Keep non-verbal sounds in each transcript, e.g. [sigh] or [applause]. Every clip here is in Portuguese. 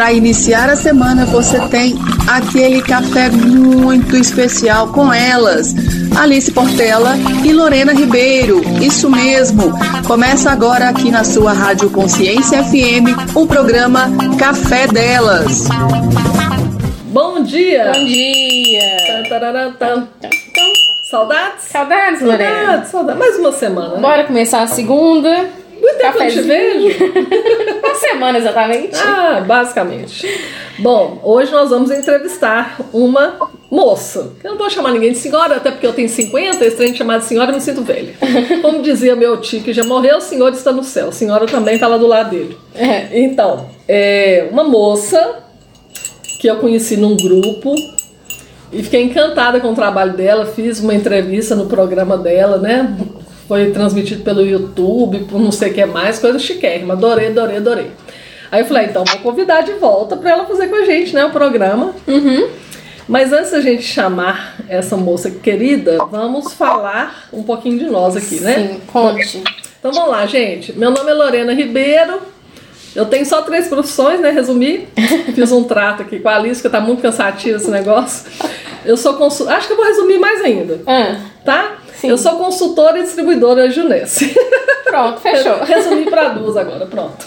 para iniciar a semana você tem aquele café muito especial com elas, Alice Portela e Lorena Ribeiro. Isso mesmo. Começa agora aqui na sua Rádio Consciência FM o programa Café Delas. Bom dia! Bom dia! Saudades? Saudades, Lorena? Saudades, saudades. Mais uma semana. Né? Bora começar a segunda. Que eu te vejo. [laughs] uma semana exatamente. Ah, basicamente. Bom, hoje nós vamos entrevistar uma moça. Eu não vou chamar ninguém de senhora, até porque eu tenho 50, esse trem chamado senhora eu me sinto velha. [laughs] Como dizia meu tio que já morreu, o senhor está no céu. A senhora também está lá do lado dele. É. Então, é uma moça que eu conheci num grupo e fiquei encantada com o trabalho dela. Fiz uma entrevista no programa dela, né? Foi transmitido pelo YouTube, por não sei o que mais, coisa chiquérrima. Adorei, adorei, adorei. Aí eu falei, então vou convidar de volta para ela fazer com a gente, né, o programa. Uhum. Mas antes da gente chamar essa moça querida, vamos falar um pouquinho de nós aqui, né? Sim, conte. Então vamos lá, gente. Meu nome é Lorena Ribeiro. Eu tenho só três profissões, né? Resumir. [laughs] Fiz um trato aqui com a Alice, que tá muito cansativo esse negócio. Eu sou consultora. Acho que eu vou resumir mais ainda. Ah, Tá? Sim. Eu sou consultora e distribuidora Junesse. [laughs] pronto, fechou. [laughs] Resumi para duas agora, pronto.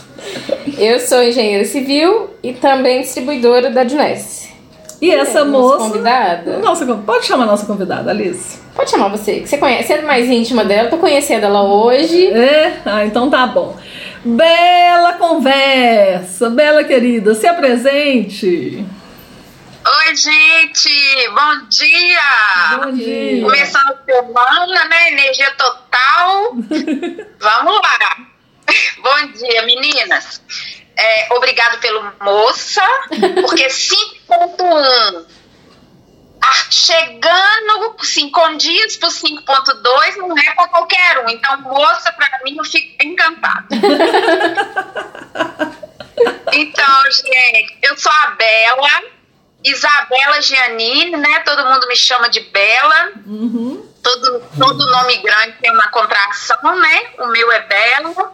Eu sou engenheira civil e também distribuidora da Junesse. E essa Nossa moça. convidada. Nossa, pode chamar a nossa convidada, Alice. Pode chamar você, que você conhece, você é mais íntima dela, tô conhecendo ela hoje. É? Ah, então tá bom. Bela conversa, bela querida, se apresente. Oi, gente! Bom dia! Bom dia. Começando a semana, né? Energia total. [laughs] Vamos lá! Bom dia, meninas! É, obrigado pelo moça, porque [laughs] 5.1 ah, chegando cinco dias pro 5.2 não é para qualquer um. Então, moça, pra mim, eu fico encantada. [laughs] Então, gente, eu sou a Bela, Isabela Giannini, né? Todo mundo me chama de Bela. Uhum. Todo, todo nome grande tem uma contração, né? O meu é Bela.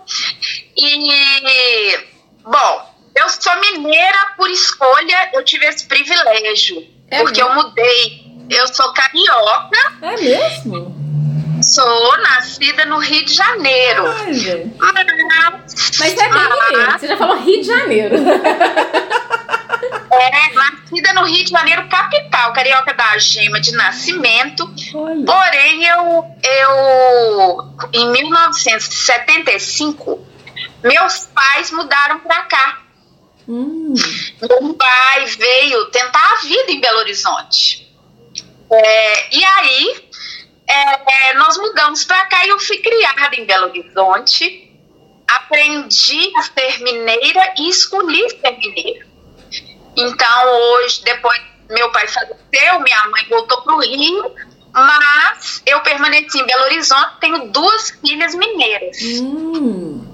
E, bom, eu sou mineira por escolha, eu tive esse privilégio. É porque eu mesmo? mudei. Eu sou carioca, É mesmo? sou nascida no Rio de Janeiro. Ai. Mas, Mas é bem mineiro, você já falou Rio de Janeiro. [laughs] É, nascida no Rio de Janeiro, capital, carioca da gema de nascimento. Olha. Porém, eu, eu em 1975, meus pais mudaram para cá. Hum. Meu pai veio tentar a vida em Belo Horizonte. É, e aí, é, é, nós mudamos para cá e eu fui criada em Belo Horizonte. Aprendi a ser mineira e escolhi ser mineira. Então, hoje, depois meu pai faleceu, minha mãe voltou para o Rio, mas eu permaneci em Belo Horizonte, tenho duas filhas mineiras. Hum.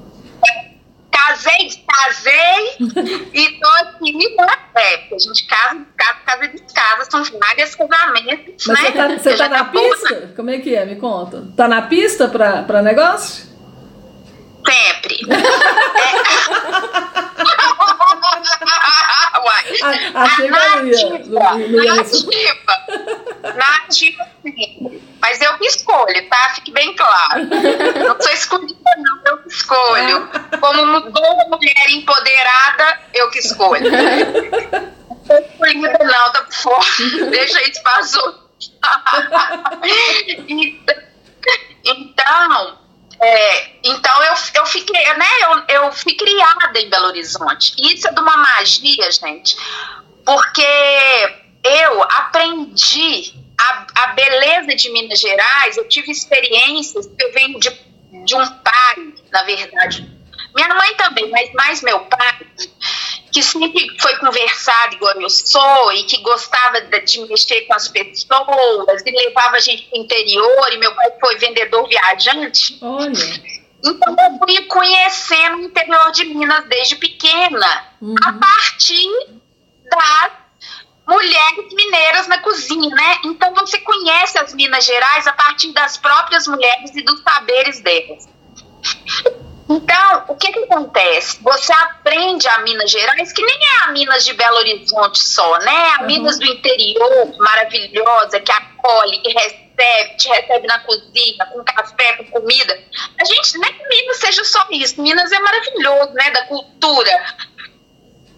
Casei, casei [laughs] e tô aqui, né? É, porque a gente casa, casa, casa de casa, são vários casamentos, Mas né? você tá, você tá na boa- pista? Como é que é? Me conta. Tá na pista pra, pra negócio? Sempre. [laughs] É. [laughs] Uai. Não ia isso. Nativa. Nativa, sim. Mas eu que escolho, tá? Fique bem claro. Não sou escolhida, não. Eu que escolho. Como boa mulher empoderada, eu que escolho. Não sou escolhida, não. Tá por fora. Deixa isso para os outros. Então, então, é, então eu, eu fiquei, né? Eu, eu fui criada em Belo Horizonte. Isso é de uma magia, gente, porque eu aprendi a, a beleza de Minas Gerais, eu tive experiências eu venho de, de um pai, na verdade. Minha mãe também, mas mais meu pai, que sempre foi conversado igual eu sou e que gostava de, de mexer com as pessoas e levava a gente para o interior. E meu pai foi vendedor viajante. Olha. Então eu fui conhecendo o interior de Minas desde pequena, Uhum. a partir das mulheres mineiras na cozinha, né? Então você conhece as Minas Gerais a partir das próprias mulheres e dos saberes delas. Então, o que, que acontece? Você aprende a Minas Gerais, que nem é a Minas de Belo Horizonte só, né? A Uhum. Minas do interior, maravilhosa, que acolhe, que recebe, te recebe na cozinha, com café, com comida. A gente, nem que Minas seja só isso. Minas é maravilhoso, né? Da cultura,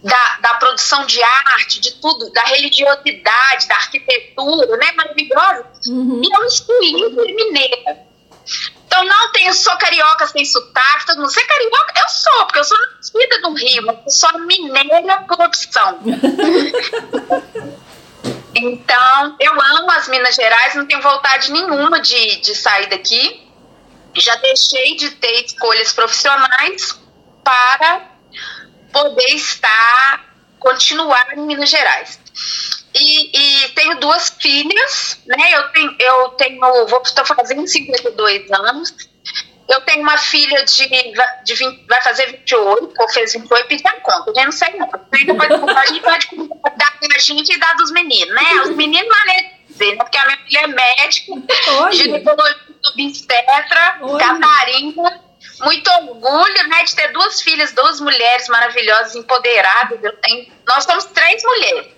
da, da produção de arte, de tudo, da religiosidade, da arquitetura, né? Maravilhosa. Uhum. E eu excluí ser mineira. Então não tenho, sou carioca sem sotaque, todo mundo. Você é carioca? Eu sou, porque eu sou nascida no Rio, mas eu sou mineira por opção. [laughs] então, eu amo as Minas Gerais, não tenho vontade nenhuma de, de sair daqui. Já deixei de ter escolhas profissionais para poder estar, continuar em Minas Gerais. E, e tenho duas filhas, né? Eu tenho, eu tenho vou estou fazendo 52 anos. Eu tenho uma filha de, de 20, vai fazer 28, ou fez 28 e a conta. Eu já não sei não. Aí depois a gente pode dar da gente e dar dos meninos, né? Os meninos de dizer, né? Porque a minha filha é médica, ginecologista obstetra. Catarina. Muito orgulho, né, de ter duas filhas, duas mulheres maravilhosas, empoderadas. Eu tenho, nós somos três mulheres.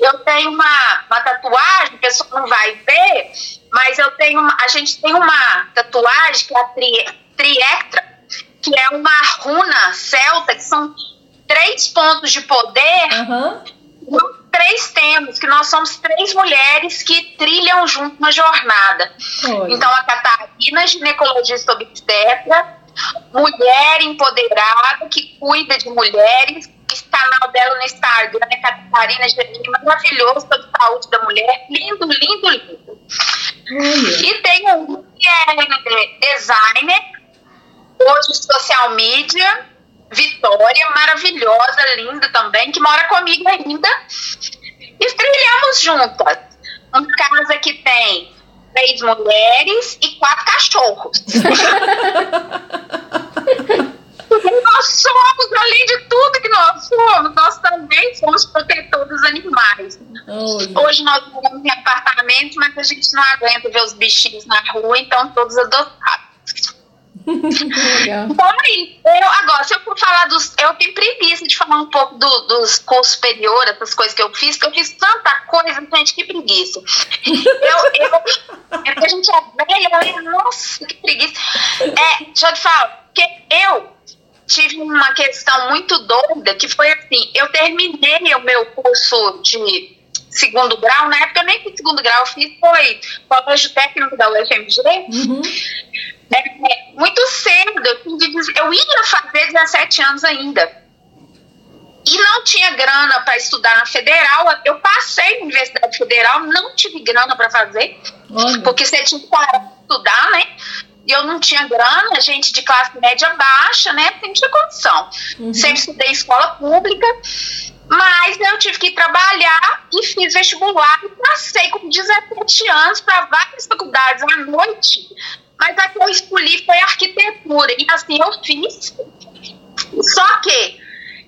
Eu tenho uma, uma tatuagem, a pessoa não vai ver, mas eu tenho uma, a gente tem uma tatuagem que é a tri, Triectra, que é uma runa celta, que são três pontos de poder nós três temos, que nós somos três mulheres que trilham junto uma jornada. Olha. Então, a Catarina, ginecologista obstetra, mulher empoderada, que cuida de mulheres, esse canal dela no Instagram é Catarina Gerini, maravilhoso, sobre saúde da mulher, lindo, lindo, lindo. Olha. E tem um que é designer, hoje social media, Vitória, maravilhosa, linda também, que mora comigo ainda. E trilhamos juntas. Uma casa que tem três mulheres e quatro cachorros. [laughs] [laughs] Nós somos, além de tudo que nós somos, nós também somos protetores dos animais. Olha. Hoje nós moramos em apartamentos, mas a gente não aguenta ver os bichinhos na rua, então todos adotados. Isso. Eu, agora, se eu for falar dos. Eu tenho preguiça de falar um pouco do- dos cursos superiores, essas coisas que eu fiz, que eu fiz tanta coisa, gente, que preguiça. Eu, eu, é porque a gente é velha, nossa, que preguiça. É, deixa eu te falar, porque eu tive uma questão muito doida, que foi assim, eu terminei o meu curso de segundo grau, na época eu nem fiz segundo grau, eu fiz foi colégio técnico da UFMG, Uhum. é, muito cedo, eu, ia fazer 17 anos ainda. E não tinha grana para estudar na federal. Eu passei na Universidade Federal, não tive grana para fazer, Olha. porque você tinha que parar de estudar, né? E eu não tinha grana, gente de classe média baixa, né? Não tinha condição. Uhum. Sempre estudei escola pública, mas eu tive que trabalhar e fiz vestibular e passei com 17 anos para várias faculdades à noite. Mas a que eu escolhi foi arquitetura. E assim eu fiz. Só que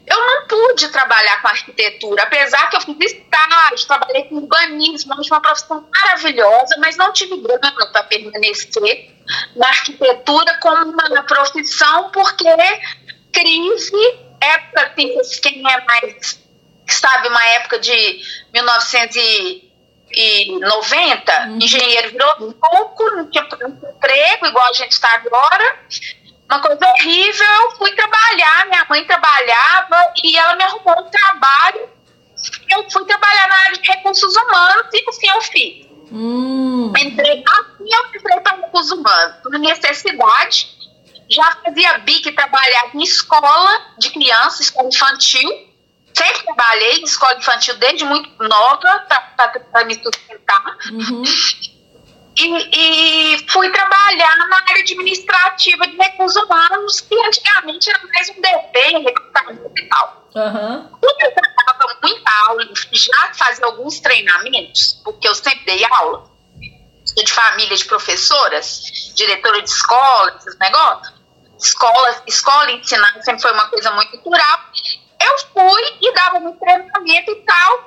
eu não pude trabalhar com arquitetura, apesar que eu fiz estágio, trabalhei com urbanismo, uma profissão maravilhosa, mas não tive grana para permanecer na arquitetura como uma profissão, porque crise, época, assim, quem é mais, sabe, uma época de 1990, Uhum. engenheiro virou pouco, não tinha emprego, igual a gente está agora, uma coisa horrível, eu fui trabalhar, minha mãe trabalhava e ela me arrumou um trabalho. Eu fui trabalhar na área de recursos humanos e assim eu fiz. Hum. Entrei, assim eu entrei para recursos humanos, por necessidade. Já fazia BIC, trabalhava em escola de criança, escola infantil. Sempre trabalhei em escola infantil desde muito nova, para me sustentar. Uhum. E, e fui trabalhar na área administrativa de recursos humanos, que antigamente era mais um DP, recrutamento e tal. Como eu dava muita aula, já fazia alguns treinamentos, porque eu sempre dei aula, de família de professoras, diretora de escola, esses negócios. Escola, escola ensinar sempre foi uma coisa muito natural. Eu fui e dava um treinamento e tal,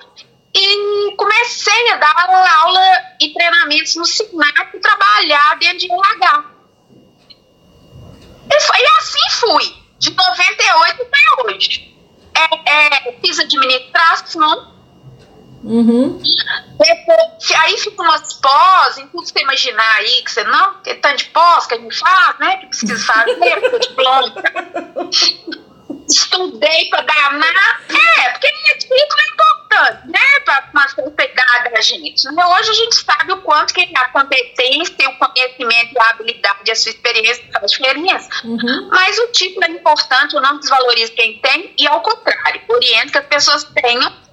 e comecei a dar aula e treinamentos no SINAC e trabalhar dentro de RH. E, foi, e assim fui, de 98 até hoje. É, é, fiz administração. Uhum. Depois, aí fica umas pós, em tudo você imaginar aí, que você não, que tanto de pós que a gente faz, né? Que precisa fazer, [laughs] diploma. Estudei para danar. É, porque título é importante, né? Para uma Hoje a gente sabe o quanto que a competência, o conhecimento, a habilidade, a sua experiência faz diferença. Uhum. Mas o título é importante, eu não desvalorizo quem tem, e ao contrário, oriento que as pessoas tenham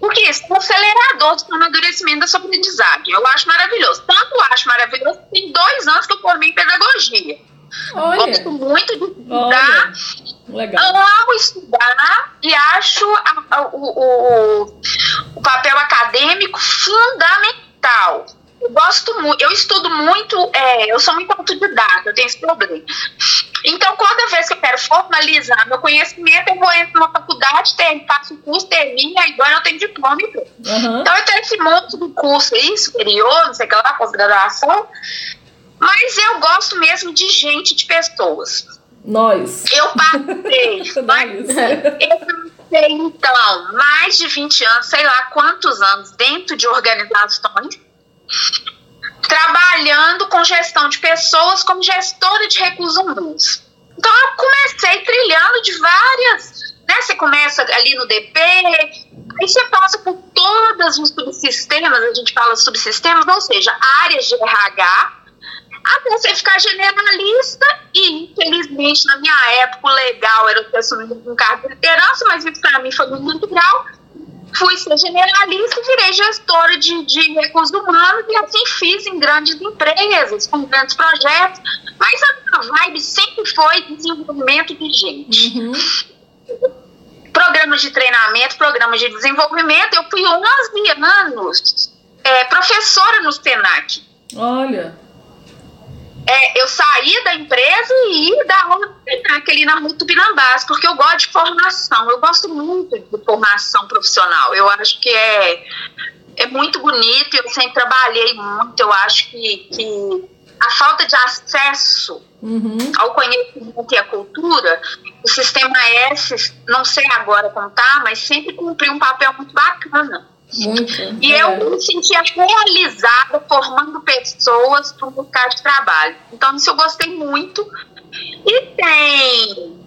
porque isso é um acelerador do amadurecimento da sua aprendizagem. Eu acho maravilhoso. Tanto acho maravilhoso que tem dois anos que eu formei em pedagogia. Olha. Gosto muito de estudar. Legal. Amo estudar e acho a, a, o, o, o papel acadêmico fundamental. Eu gosto muito, eu estudo muito, é, eu sou muito autodidata, eu tenho esse problema. Então, toda vez que eu quero formalizar meu conhecimento, eu vou entrar numa faculdade, ter, faço o curso, termino, e agora eu tenho diploma. Uhum. Então, eu tenho esse monte de curso aí, superior, não sei o que lá, pós-graduação, mas eu gosto mesmo de gente, de pessoas. Nós. Eu passei, [laughs] mas, eu passei, então, mais de 20 anos, sei lá quantos anos, dentro de organizações, trabalhando com gestão de pessoas como gestora de recursos humanos. Então eu comecei trilhando de várias, né? Você começa ali no DP, aí você passa por todos os subsistemas, a gente fala subsistemas, ou seja, áreas de RH, até você ficar generalista e, infelizmente, na minha época, o legal era ter assumido um cargo de liderança, mas isso para mim foi muito grau fui ser generalista e virei gestora de, de recursos humanos e assim fiz em grandes empresas, com grandes projetos, mas a minha vibe sempre foi desenvolvimento de gente. Uhum. Programas de treinamento, programas de desenvolvimento, eu fui 11 anos é, professora no SENAC. Olha. É, eu saí da empresa e ia dar aula SENAC ali na rua Tupinambás, porque eu gosto de formação, eu gosto muito de formação profissional. Eu acho que é, é muito bonito, eu sempre trabalhei muito, eu acho que, que a falta de acesso Uhum. ao conhecimento e à cultura, o sistema S, não sei agora como tá, mas sempre cumpriu um papel muito bacana. Muito. E É. eu me sentia realizada formando pessoas para um mercado de trabalho. Então, isso eu gostei muito. E tem.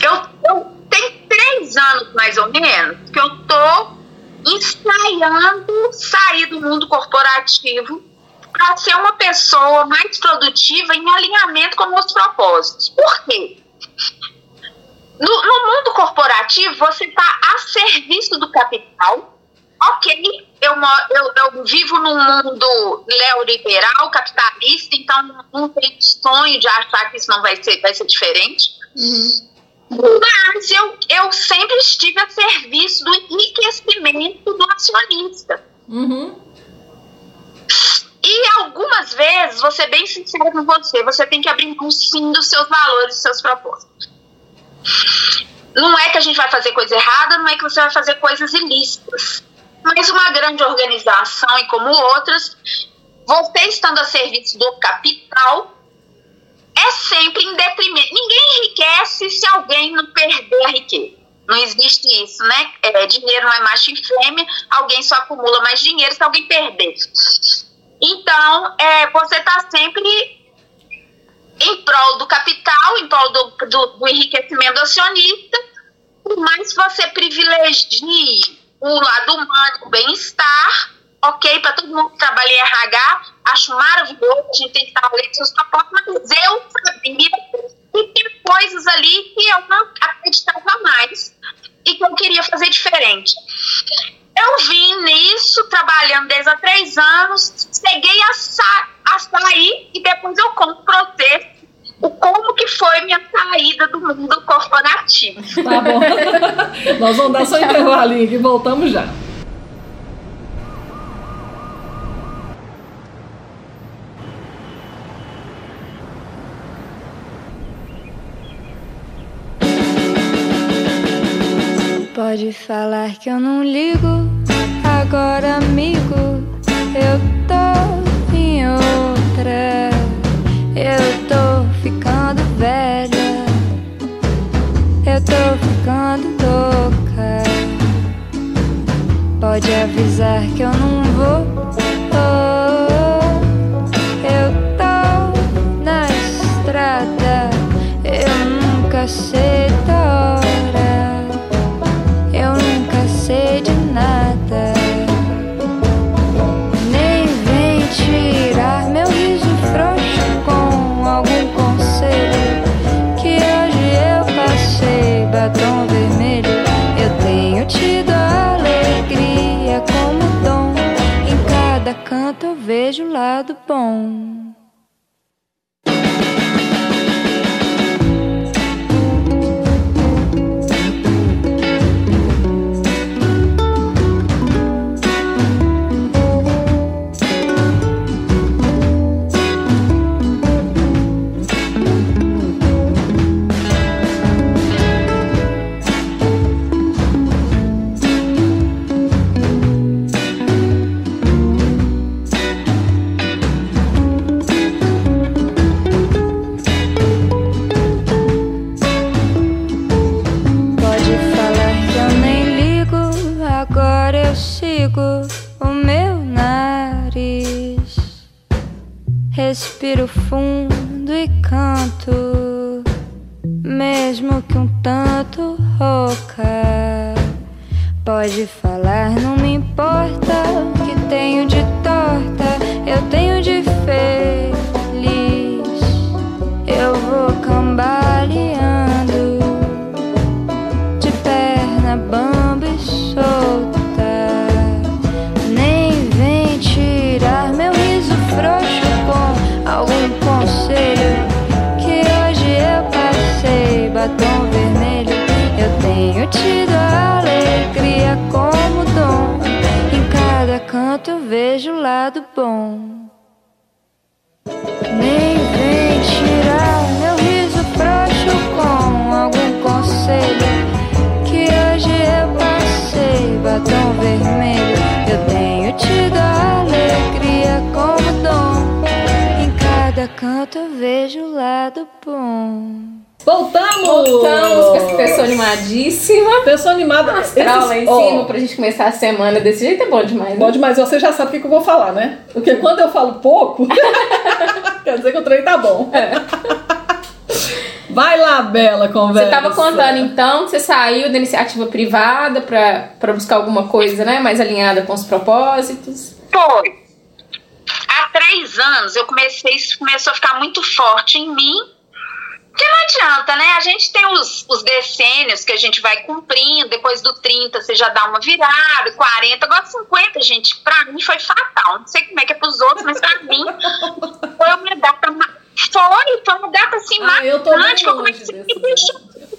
Eu, eu tem três anos, mais ou menos, que eu tô ensaiando sair do mundo corporativo para ser uma pessoa mais produtiva em alinhamento com meus propósitos. Por quê? No, no mundo corporativo, você está a serviço do capital. Ok, eu, eu, eu vivo num mundo neoliberal, capitalista, então não tenho sonho de achar que isso não vai ser, vai ser diferente. Uhum. Mas eu, eu sempre estive a serviço do enriquecimento do acionista. Uhum. E algumas vezes, vou ser bem sincera com você, você tem que abrir mão sim dos seus valores, dos seus propósitos. Não é que a gente vai fazer coisa errada, não é que você vai fazer coisas ilícitas. Mas uma grande organização e como outras, você estando a serviço do capital, é sempre em detrimento. Ninguém enriquece se alguém não perder a riqueza. Não existe isso, né? É, dinheiro não é macho e fêmea, alguém só acumula mais dinheiro se alguém perder. Então, é, você está sempre em prol do capital, em prol do, do, do enriquecimento acionista, por mais que você privilegie o lado humano, o bem-estar, ok, para todo mundo que trabalha em RH, acho maravilhoso, a gente tem que estar além dos seus propósitos, mas eu sabia que tem coisas ali que eu não acreditava mais e que eu queria fazer diferente. Eu vim nisso, trabalhando desde há três anos, cheguei a, sa a sair e depois eu você o que foi minha saída do mundo corporativo. Tá bom. [laughs] Nós vamos dar só um intervalinho e voltamos já. Pode falar que eu não ligo. Agora, amigo, eu tô em outra. Eu tô ficando velha. Eu tô ficando louca. Pode avisar que eu não vou. Oh, eu tô na estrada. Eu nunca sei da hora. Eu nunca sei de nada. Canto eu vejo o lado bom. Respiro fundo e canto, mesmo que um tanto rouca. Pode falar, não me importa que tenho de vejo o lado bom. Nem vem tirar meu riso frouxo com algum conselho. Que hoje eu passei batom vermelho. Eu tenho tido a alegria como dom. Em cada canto eu vejo o lado bom. Voltamos! Voltamos com essa pessoa animadíssima. Pessoa animada. Astral lá em cima pra gente começar a semana desse jeito é bom demais. né? Bom demais, você já sabe o que eu vou falar, né? Porque quando eu falo pouco, [laughs] quer dizer que o trem tá bom. Vai lá, Bela, conversa. Você tava contando então que você saiu da iniciativa privada pra, pra buscar alguma coisa, né? Mais alinhada com os propósitos. Foi. Há três anos eu comecei, isso começou a ficar muito forte em mim. Porque não adianta, né? A gente tem os, os decênios que a gente vai cumprindo, depois do 30 você já dá uma virada, 40, agora 50, gente, pra mim foi fatal. Não sei como é que é pros outros, mas pra mim foi uma data. Foi, foi uma data assim Ah, eu tô marcante bem eu longe comecei eu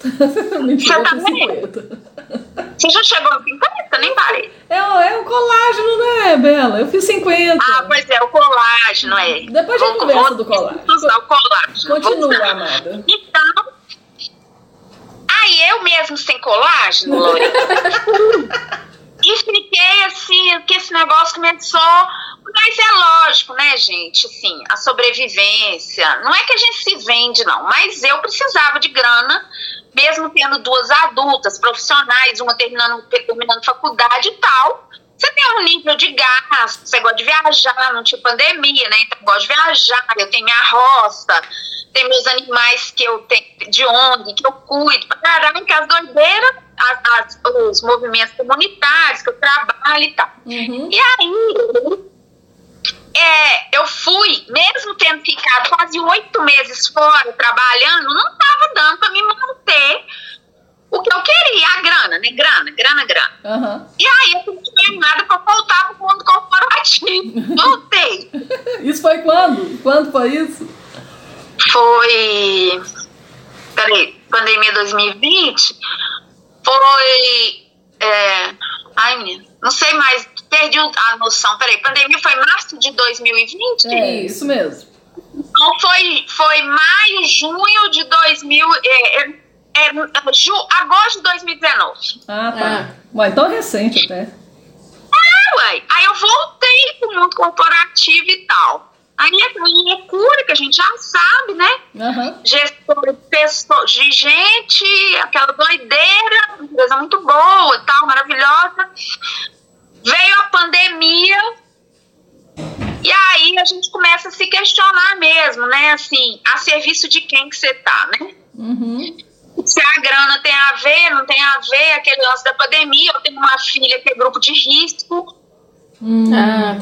[laughs] Você tá vendo? 50. Você já chegou a 50? Nem parei. É, o- é o colágeno, né, Bela? Eu fiz 50. Ah, pois é, o colágeno, é. Depois a gente conversa do colágeno. O colágeno. Continua, usar. amada. Então, aí eu mesmo sem colágeno, Lorena, e fiquei assim, que esse negócio começou. Mas é lógico, né, gente? Assim, a sobrevivência. Não é que a gente se vende, não, mas eu precisava de grana, mesmo tendo duas adultas, profissionais, uma terminando, terminando faculdade e tal. Você tem um nível de gasto, você gosta de viajar, não tinha pandemia, né? Então eu gosto de viajar, eu tenho minha roça, tem meus animais que eu tenho de ONG, que eu cuido, caramba, que as doideiras, as, as- os movimentos comunitários que eu trabalho e tal. Uhum. E aí, é, eu fui, mesmo tendo ficado quase oito meses fora trabalhando, não estava dando para me manter o que eu queria, a grana, né? Grana, grana, grana. Aham. E aí eu fui treinada para voltar para o mundo corporativo. Voltei. [laughs] Isso foi quando? Quando foi isso? Foi. Peraí, pandemia 2020. Foi. É, ai, menina, não sei mais, perdi a noção. Peraí, pandemia foi março de 2020? É, isso mesmo. Então foi, foi maio, junho de 2000. É, é, é, ju, agosto de 2019. Ah, tá. Ah. Ué, então é recente até. Ué, aí eu voltei pro mundo corporativo e tal. Aí é, é cura, que a gente já sabe, né? Aham. gestor de pessoa- de gente, aquela doideira, uma coisa muito boa e tal, maravilhosa. Veio a pandemia, e aí a gente começa a se questionar mesmo, né? Assim, a serviço de quem que você tá, né? Uhum. Se a grana tem a ver, não tem a ver, aquele lance da pandemia, eu tenho uma filha que é grupo de risco, Ah,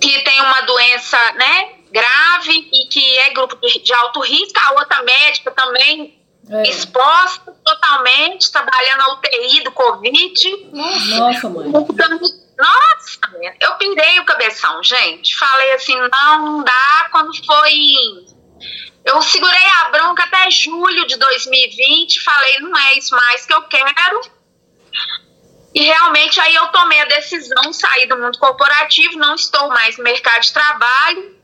que tem uma doença, né, grave e que é grupo de, de alto risco, a outra médica também É. exposta totalmente, trabalhando na UTI do Covid. Nossa, mãe. Nossa, eu pirei o cabeção, gente. Falei assim, não, não dá. Quando foi. Eu segurei a bronca até julho de 2020. Falei, não é isso mais que eu quero. E realmente aí eu tomei a decisão, sair do mundo corporativo, não estou mais no mercado de trabalho,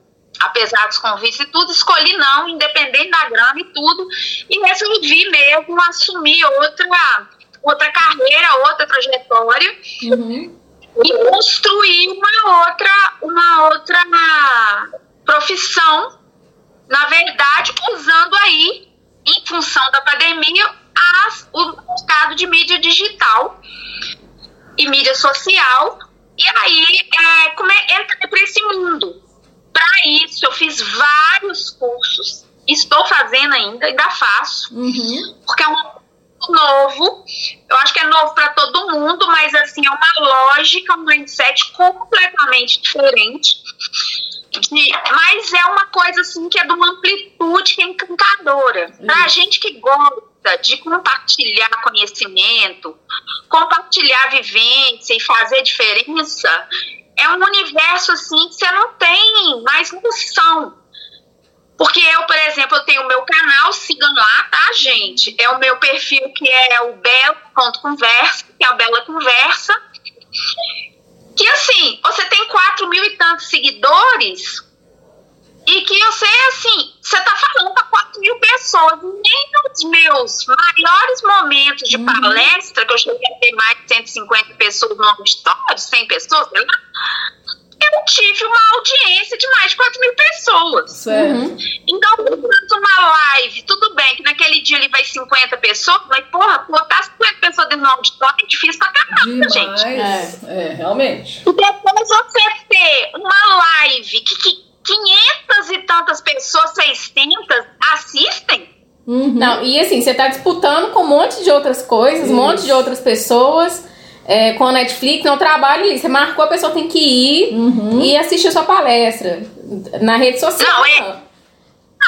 apesar dos convites e tudo, escolhi não, independente da grana e tudo, e resolvi mesmo assumir outra, outra carreira, outra trajetória Uhum. e construir uma outra, uma outra profissão, na verdade, usando aí, em função da pandemia, as, o mercado de mídia digital e mídia social. E aí, é, come, entrei para esse mundo. Para isso, eu fiz vários cursos, estou fazendo ainda, ainda faço Uhum. porque é um novo. Eu acho que é novo para todo mundo, mas assim, é uma lógica, um mindset completamente diferente. De- mas é uma coisa assim que é de uma amplitude que é encantadora. Pra gente que gosta de compartilhar conhecimento, compartilhar vivência e fazer diferença, é um universo assim que você não tem mais noção. Porque eu, por exemplo, eu tenho o meu canal, sigam lá, tá, gente? É o meu perfil que é o Bela.conversa, que é o Bela Conversa. Que assim, você tem quatro mil e tantos seguidores e que você, assim, você tá falando para quatro mil pessoas. Nem nos meus maiores momentos de palestra, que eu cheguei a ter mais de 150 pessoas no auditório, 100 pessoas, sei lá, eu tive uma audiência de mais de 4 mil pessoas. Certo. Então, durante uma live, tudo bem que naquele dia ele vai 50 pessoas, mas porra, botar 50 dentro do auditório é difícil pra caramba, gente. Demais. É, realmente. E depois você ter uma live que, que 500 e tantas pessoas, 600 assistem, Uhum. Não, e assim, você tá disputando com um monte de outras coisas, um monte de outras pessoas, é, com a Netflix, não trabalho ali. Você marcou, a pessoa tem que ir Uhum. e assistir a sua palestra na rede social. Não, é-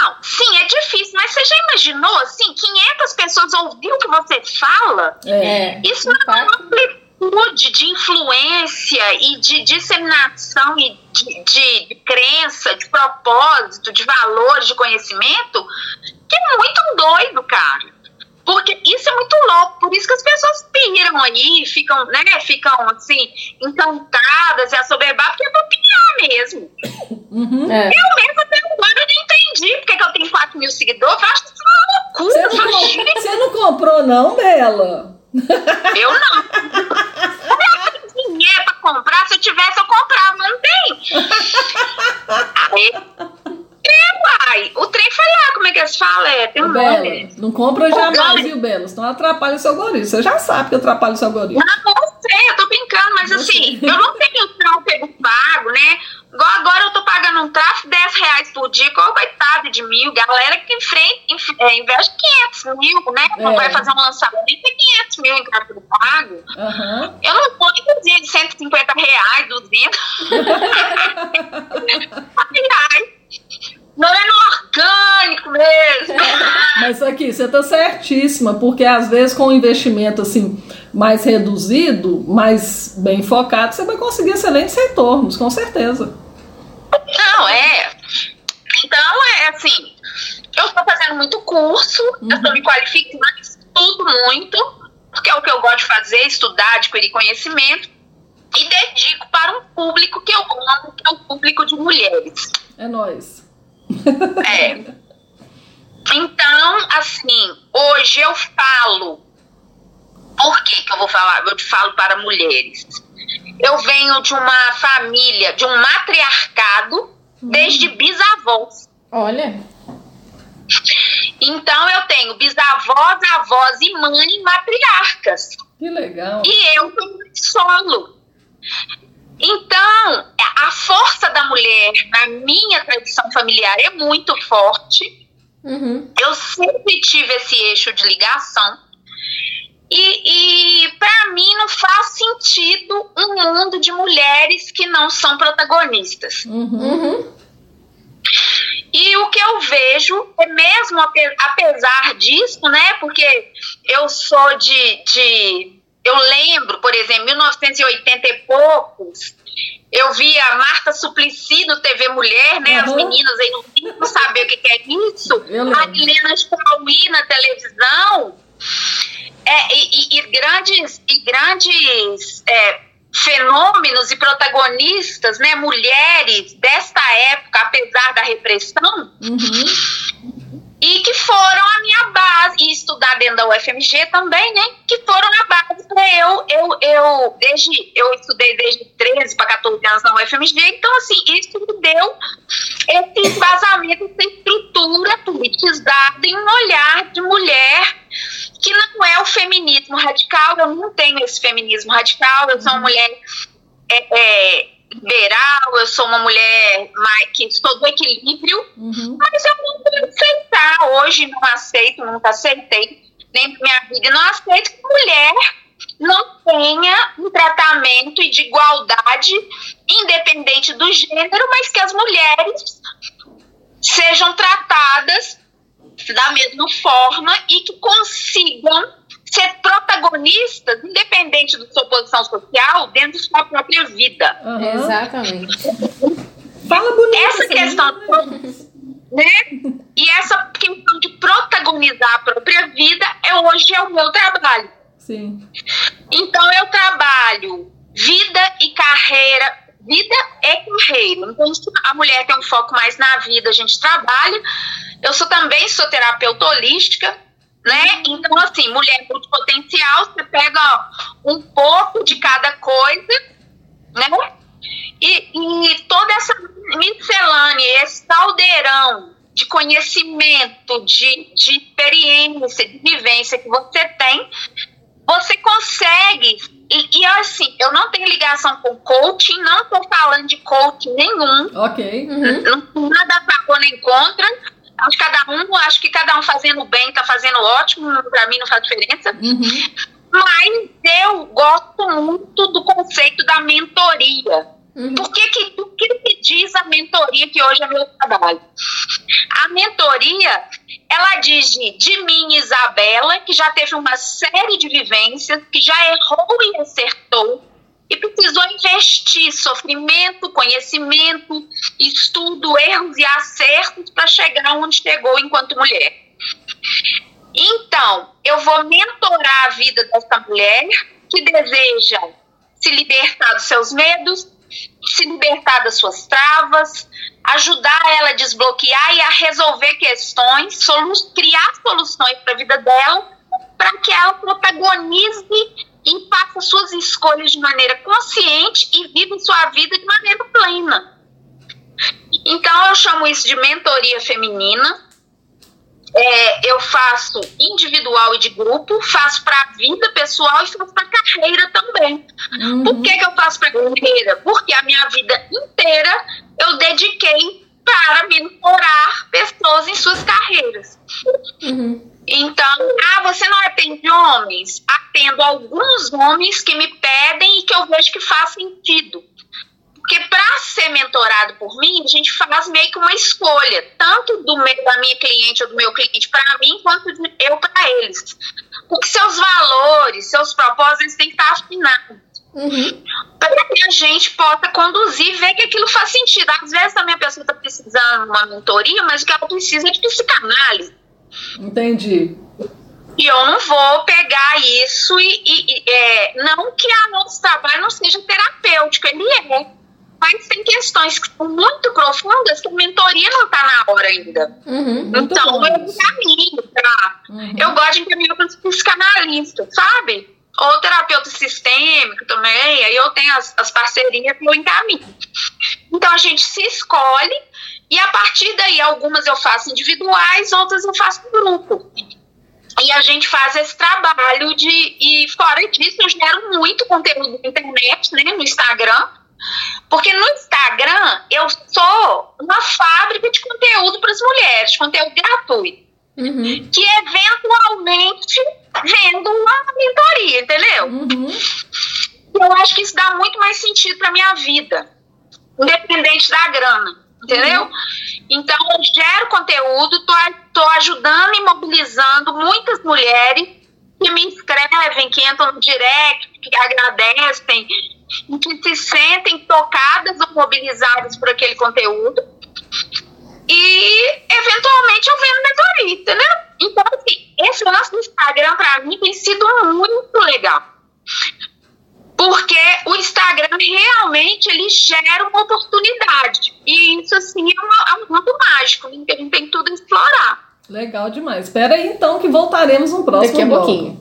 não, sim, é difícil, mas você já imaginou, assim, 500 pessoas ouvir o que você fala? É. É. Isso é uma amplitude de influência e de disseminação e de, de- de crença, de propósito, de valores, de conhecimento, que é muito doido, cara. Porque isso é muito louco, por isso que as pessoas piram aí, ficam, né, ficam assim, encantadas e assoberbadas, porque é pra pirar mesmo. Uhum. É. Eu mesmo até agora eu não entendi porque que eu tenho 4 mil seguidores, eu acho isso uma loucura. Você não, falo, com- "Gente, você não comprou, não, Bela? Eu não. Eu tenho dinheiro pra comprar, se eu tivesse, eu comprava, mas não tem. Aí, é, uai. O trem foi lá, como é que se fala? É, tem um Bela, nome. não compra jamais, Orgânico. viu, Bela? Senão atrapalha o seu algoritmo. Você já sabe que atrapalha o seu algoritmo. Não, eu sei, eu tô brincando, mas assim, eu não tenho tráfego pago, né? Igual agora eu tô pagando um tráfego 10 reais por dia, qual coitado de mil, galera que enfrenta, é, investe 500 mil, né? É. Vai fazer um lançamento, é 500 mil em tráfego pago. Aham. Eu não vou inclusive de 150 reais, 200 [laughs] [laughs] reais. Não é no orgânico mesmo. Mas aqui, você tá certíssima, porque às vezes com um investimento assim mais reduzido, mais bem focado, você vai conseguir excelentes retornos, com certeza. Não, é. Então, é assim, eu estou fazendo muito curso, eu estou me qualificando, estudo muito, porque é o que eu gosto de fazer, estudar, adquirir conhecimento, e dedico para um público que eu amo, que é o público de mulheres. É nóis. É. Então, assim, hoje eu falo. Por que, que eu vou falar? Eu te falo para mulheres. Eu venho de uma família, de um matriarcado, desde bisavós. Olha. Então eu tenho bisavós, avós e mãe matriarcas. Que legal. E eu solo. Então, a força da mulher na minha tradição familiar é muito forte. Uhum. Eu sempre tive esse eixo de ligação. E, e para mim não faz sentido um mundo de mulheres que não são protagonistas. Uhum. Uhum. E o que eu vejo é mesmo ape- apesar disso, né? Porque eu sou de, de eu lembro, por exemplo, 1980 e poucos, eu via Marta Suplicy no TV Mulher, né? As Uhum. meninas aí não não saber o que, que é isso. [laughs] A Helena Chauí na televisão. É, e, e- e grandes, e grandes é, fenômenos e protagonistas, né? Mulheres desta época, apesar da repressão, Uhum. E que foram a minha base, e estudar dentro da UFMG também, né? Que foram a base para eu, eu, eu, desde, eu estudei desde 13 para 14 anos na UFMG, então, assim, isso me deu esse embasamento, essa estrutura politizada em um olhar de mulher que não é o feminismo radical, eu não tenho esse feminismo radical, eu sou uma mulher é, é, liberal, eu sou uma mulher mais, que sou do equilíbrio, Uhum. mas eu não vou aceitar. Hoje não aceito, nunca aceitei, nem minha vida, não aceito que mulher não tenha um tratamento de igualdade, independente do gênero, mas que as mulheres sejam tratadas da mesma forma e que consigam ser protagonistas, independente da sua posição social, dentro de sua própria vida Aham. Exatamente. Fala bonito. essa questão, né? E essa questão de protagonizar a própria vida é hoje é o meu trabalho. Sim. Então eu trabalho vida e carreira, vida é carreira. Então se a mulher tem um foco mais na vida, a gente trabalha. Eu sou também sou terapeuta holística, né? Então assim, mulher multipotencial, você pega um pouco de cada coisa, né? E, e toda essa miscelânea, esse caldeirão de conhecimento, de, de experiência, de vivência que você tem, você consegue. E, e assim, eu não tenho ligação com coaching, não estou falando de coaching nenhum, Ok. Uhum. nada a favor nem contra. Acho que cada um, acho que cada um fazendo bem está fazendo ótimo, para mim não faz diferença. Uhum. Mas eu gosto muito do conceito da mentoria. Uhum. Por que que, o que que diz a mentoria que hoje é meu trabalho? A mentoria, ela diz de, de mim, Isabela, que já teve uma série de vivências, que já errou e acertou, e precisou investir sofrimento, conhecimento, estudo, erros e acertos para chegar onde chegou enquanto mulher. Então, eu vou mentorar a vida dessa mulher que deseja se libertar dos seus medos, se libertar das suas travas, ajudar ela a desbloquear e a resolver questões, solu criar soluções para a vida dela, para que ela protagonize e faça suas escolhas de maneira consciente e viva sua vida de maneira plena. Então, eu chamo isso de mentoria feminina. É, eu faço individual e de grupo, faço para a vida pessoal e faço para a carreira também. Uhum. Por que, que eu faço para carreira? Porque a minha vida inteira eu dediquei para mentorar pessoas em suas carreiras. Uhum. Então, ah, você não atende homens? Atendo alguns homens que me pedem e que eu vejo que faz sentido. Porque para ser mentorado por mim, a gente faz meio que uma escolha, tanto do meu, da minha cliente ou do meu cliente para mim, quanto de eu para eles. Porque seus valores, seus propósitos, eles têm que estar afinados Uhum. para que a gente possa conduzir e ver que aquilo faz sentido. Às vezes também a pessoa está precisando de uma mentoria, mas o que ela precisa é de psicanálise. Entendi. E eu não vou pegar isso e, e- e, é, não que a nosso trabalho não seja terapêutico, ele é. Mas tem questões que são muito profundas que a mentoria não está na hora ainda. Uhum. Então bom eu isso. caminho pra. Uhum. Eu gosto de encaminhar para os psicanalistas, sabe? ou terapeuta sistêmico também, aí eu tenho as, as parcerias que eu encaminho. Então a gente se escolhe e a partir daí algumas eu faço individuais, outras eu faço em grupo. E a gente faz esse trabalho de. E fora disso, eu gero muito conteúdo na internet, né? No Instagram. Porque no Instagram eu sou uma fábrica de conteúdo para as mulheres, conteúdo gratuito. Uhum. Que eventualmente vendo uma mentoria, entendeu? Uhum. Eu acho que isso dá muito mais sentido para minha vida, independente da grana, entendeu? Então, eu gero conteúdo, tô ajudando e mobilizando muitas mulheres que me escrevem, que entram no direct, que agradecem, que se sentem tocadas ou mobilizadas por aquele conteúdo. E, eventualmente, eu vendo mentoria, entendeu? Então, assim, esse lance do Instagram, pra mim, tem sido muito legal. Porque o Instagram realmente ele gera uma oportunidade. E isso, assim, é, uma- é um mundo mágico, que a gente tem tudo a explorar. Legal demais. Espera aí então que voltaremos no próximo Daqui a bloco. pouquinho.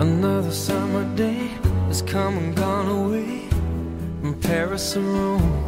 Another summer day has come and gone away from Paris or Rome,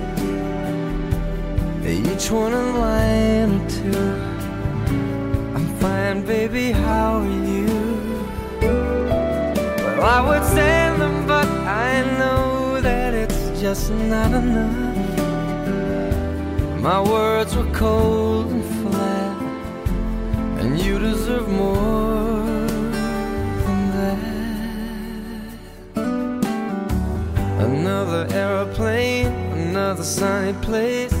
Each one a line or two. I'm fine, baby, how are you? Well, I would send them, but I know that it's just not enough. My words were cold and flat, and you deserve more than that. Another aeroplane, another sunny place.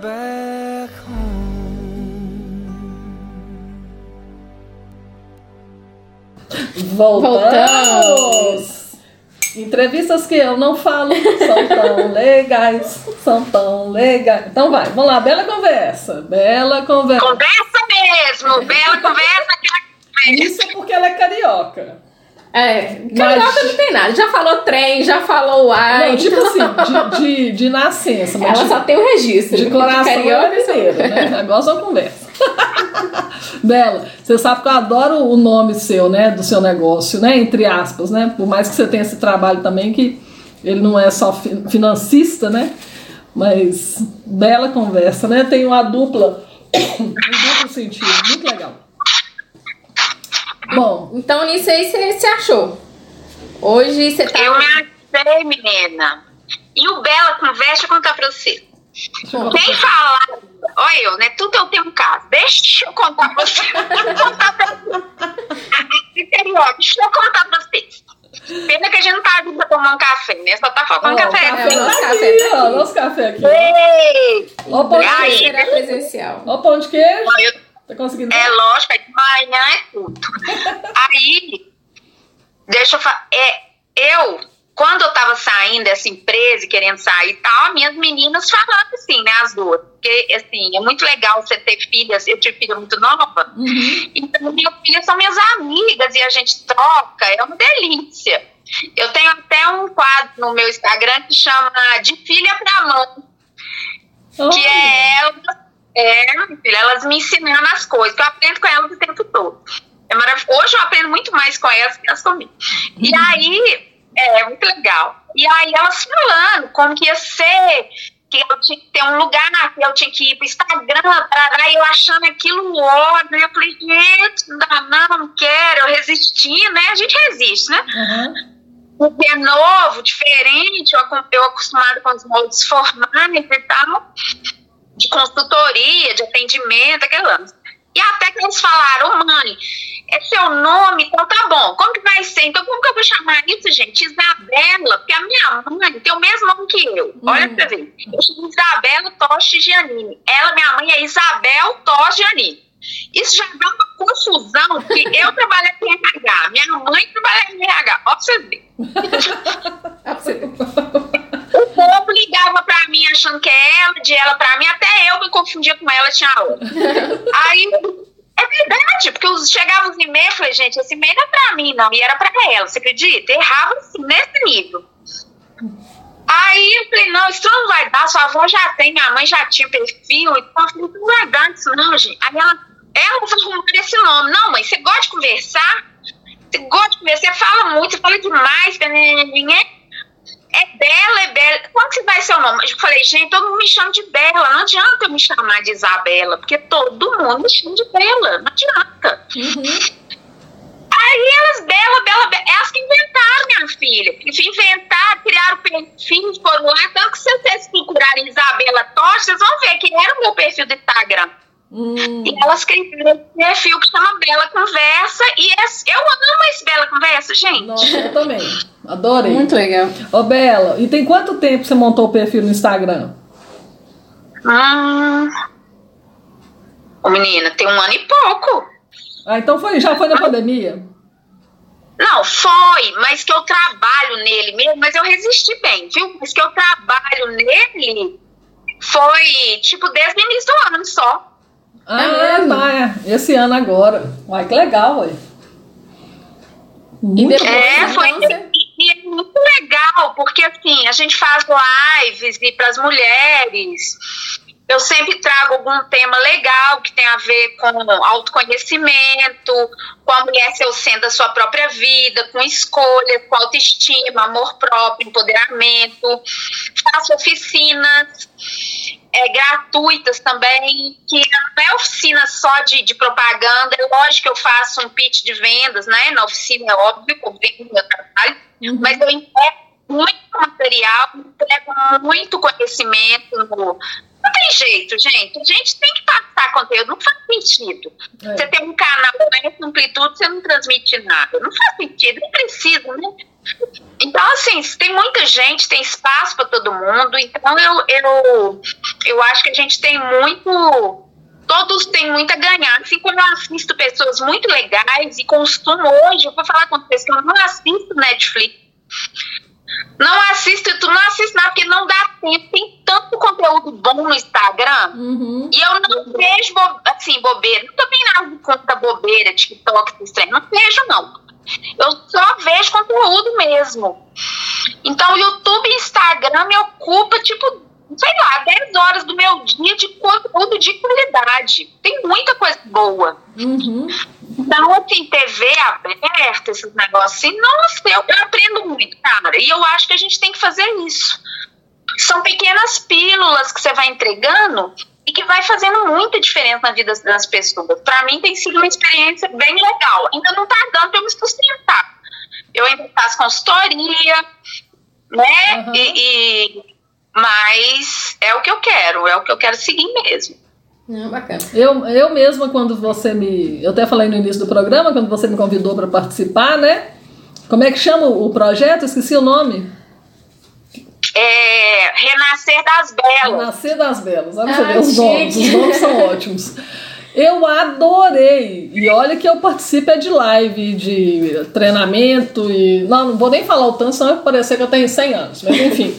Back home. Voltamos! Voltamos. Entrevistas que eu não falo são tão [laughs] legais, são tão legais. Então vai, vamos lá, bela conversa. Bela conversa. Conversa mesmo, bela [laughs] conversa. Isso é porque ela é carioca. É, carioca não tem nada. Já falou trem, já falou ar. Não, tipo assim, de, de, de nascença, mas Ela de, só tem o registro. de coração carioca. é mineiro, né? Agora só conversa. [laughs] Bela, você sabe que eu adoro o nome seu, né? Do seu negócio, né? Entre aspas, né? Por mais que você tenha esse trabalho também, que ele não é só fi- financista, né? Mas bela conversa, né? Tem uma dupla, [coughs] um duplo sentido, muito legal. Bom, Então nisso aí você você achou. Hoje você tá. Eu me achei, menina. E o Bela Conversa, eu contar pra você. Tem falado, olha eu, né? Tudo eu tenho um caso. Deixa eu contar pra você. Deixa eu contar pra você. Interior, deixa eu contar pra vocês. Pena que a gente não tá vindo pra tomar um café, né? Só tá faltando o café. café É, o nosso café aqui, tá ó, nosso café aqui. ó. Ei! Ó o pão de queijo. Presencial. Ó o pão de queijo. Eu- Tá conseguindo? É lógico, é de manhã é tudo. [laughs] Aí, deixa eu falar. É, eu, quando eu tava saindo dessa empresa e querendo sair e tal, minhas meninas falando assim, né, as duas. Porque, assim, é muito legal você ter filhas. Eu tive filha muito nova. Uhum. Então, minhas filhas são minhas amigas e a gente troca. É uma delícia. Eu tenho até um quadro no meu Instagram que chama De Filha pra Mãe que é elas, é, filha, elas me ensinando as coisas, que eu aprendo com elas o tempo todo. É. Hoje eu aprendo muito mais com elas que elas comigo. E aí, é muito legal. E aí elas falando como que ia ser, que eu tinha que ter um lugar, que eu tinha que ir pro Instagram, parará, e eu achando aquilo ódio, né? Eu falei, gente, não dá não, não quero, eu resisti, né? A gente resiste, né? Uhum. porque é novo, diferente, eu, eu acostumado com os moldes formais e tal, de consultoria, de atendimento, aquelas. E até que eles falaram, ô mãe, é seu nome, então tá bom, como que vai ser? Então como que eu vou chamar isso, gente? Isabela, porque a minha mãe tem o mesmo nome que eu, olha pra você ver. Eu chamo Isabela Toshi Giannini. Ela, minha mãe, é Isabel Toshi Giannini. Isso já dá uma confusão, porque [laughs] eu trabalho em RH, minha mãe trabalha em RH, ó pra você ver. [laughs] [laughs] povo ligava pra mim achando que é ela, de ela pra mim, até eu me confundia com ela, tinha outra. [laughs] Aí, é verdade, porque os, chegava os e-mails, eu falei, gente, esse e-mail não é pra mim, não, e era pra ela, você acredita? Errava assim, nesse nível. Aí eu falei, não, isso não vai dar, sua avó já tem, minha mãe já tinha perfil, então eu falei, não vai dar isso não, gente. Aí ela, ela vai arrumar esse nome. Não, mãe, você gosta de conversar? Você gosta de conversar? Você fala muito, você fala demais, né? É Bela, é Bela. Que você vai ser o nome? Eu falei, gente, todo mundo me chama de Bela. Não adianta eu me chamar de Isabela, porque todo mundo me chama de Bela. Não adianta. Aí elas, Bela, Bela, Bela, elas que inventaram, minha filha. Inventaram, criaram perfil, foram lá. Tanto que se vocês procurarem Isabela Tocha, vocês vão ver que era o meu perfil do Instagram. Hum, E elas criaram esse perfil que chama Bela Conversa. E esse- eu amo esse Bela Conversa, gente. nossa, eu também. Adorei. Muito legal. Ô, Bela, e tem quanto tempo você montou o perfil no Instagram? Hum. Ô, menina, tem um ano e pouco. Ah, então foi, já foi na pandemia? Não, foi, mas que eu trabalho nele mesmo, mas eu resisti bem, viu? Mas que eu trabalho nele foi, tipo, desde o início do ano só. Ah, mesmo? tá, é. Esse ano agora. Uai, que legal, ué. E Muito depois, É, foi. E e é muito legal, porque assim, a gente faz lives e para as mulheres. Eu sempre trago algum tema legal que tem a ver com autoconhecimento, com a mulher ser o centro da sua própria vida, com escolha, com autoestima, amor próprio, empoderamento. Faço oficinas é, gratuitas também, que não é oficina só de, de propaganda. É lógico que eu faço um pitch de vendas, né? Na oficina é óbvio que eu vendo meu trabalho, Uhum. mas eu entrego muito material, entrego muito conhecimento. No... Não tem jeito, gente. A gente tem que passar conteúdo, não faz sentido. É. Você tem um canal com amplitude, você não transmite nada. Não faz sentido, não precisa, né? Então, assim, tem muita gente, tem espaço para todo mundo. Então, eu, eu, eu acho que a gente tem muito. Todos têm muito a ganhar. Assim como eu assisto pessoas muito legais e consumo hoje, eu vou falar com vocês que eu não assisto Netflix. Não assisto YouTube, não assisto nada, porque não dá tempo. Tem tanto conteúdo bom no Instagram. Uhum. E eu não vejo, bo- assim, bobeira. Não também nada de conta bobeira, TikTok, esses trem. Não vejo, não. Eu só vejo conteúdo mesmo. Então, YouTube e Instagram me ocupa, tipo, sei lá, 10 horas do meu dia de conteúdo de qualidade. Tem muita coisa boa. Uhum. Então, assim, TV aberta, esses negócios assim, nossa, eu, eu aprendo muito, cara. E eu acho que a gente tem que fazer isso. São pequenas pílulas que você vai entregando e que vai fazendo muita diferença na vida das pessoas. Para mim tem sido uma experiência bem legal. Ainda não tá dando para eu me sustentar. Eu ainda faço consultoria, né? Uhum. E, e- mas é o que eu quero, é o que eu quero seguir mesmo. Ah, bacana. Eu, eu mesma, quando você me. Eu até falei no início do programa, quando você me convidou para participar, né? Como é que chama o projeto? Esqueci o nome. É, Renascer das Belas. Nascer das Belas. Olha Ah, você ver, os nomes. Os nomes são [laughs] ótimos. Eu adorei. E olha que eu participo é de live, de treinamento e. Não, não vou nem falar o tanto, senão vai parecer que eu tenho 100 anos. Mas enfim.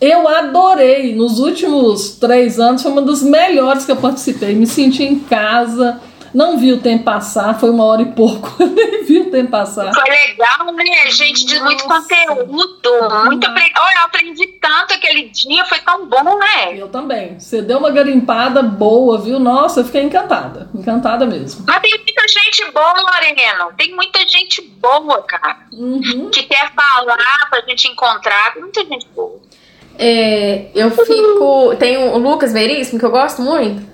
Eu adorei. Nos últimos três anos foi uma das melhores que eu participei. Me senti em casa. Não vi o tempo passar. Foi uma hora e pouco. [laughs] Eu nem vi o tempo passar. Foi legal, né, gente? De muito Nossa. conteúdo. Muito apre... Olha, eu aprendi tanto aquele dia, foi tão bom, né? Eu também. Você deu uma garimpada boa, viu? Nossa, eu fiquei encantada. Encantada mesmo. Mas tem muita gente boa, Lorena. Tem muita gente boa, cara. Uhum. Que quer falar pra gente encontrar. Tem muita gente boa. É, eu fico. Tem o Lucas Veríssimo, que eu gosto muito.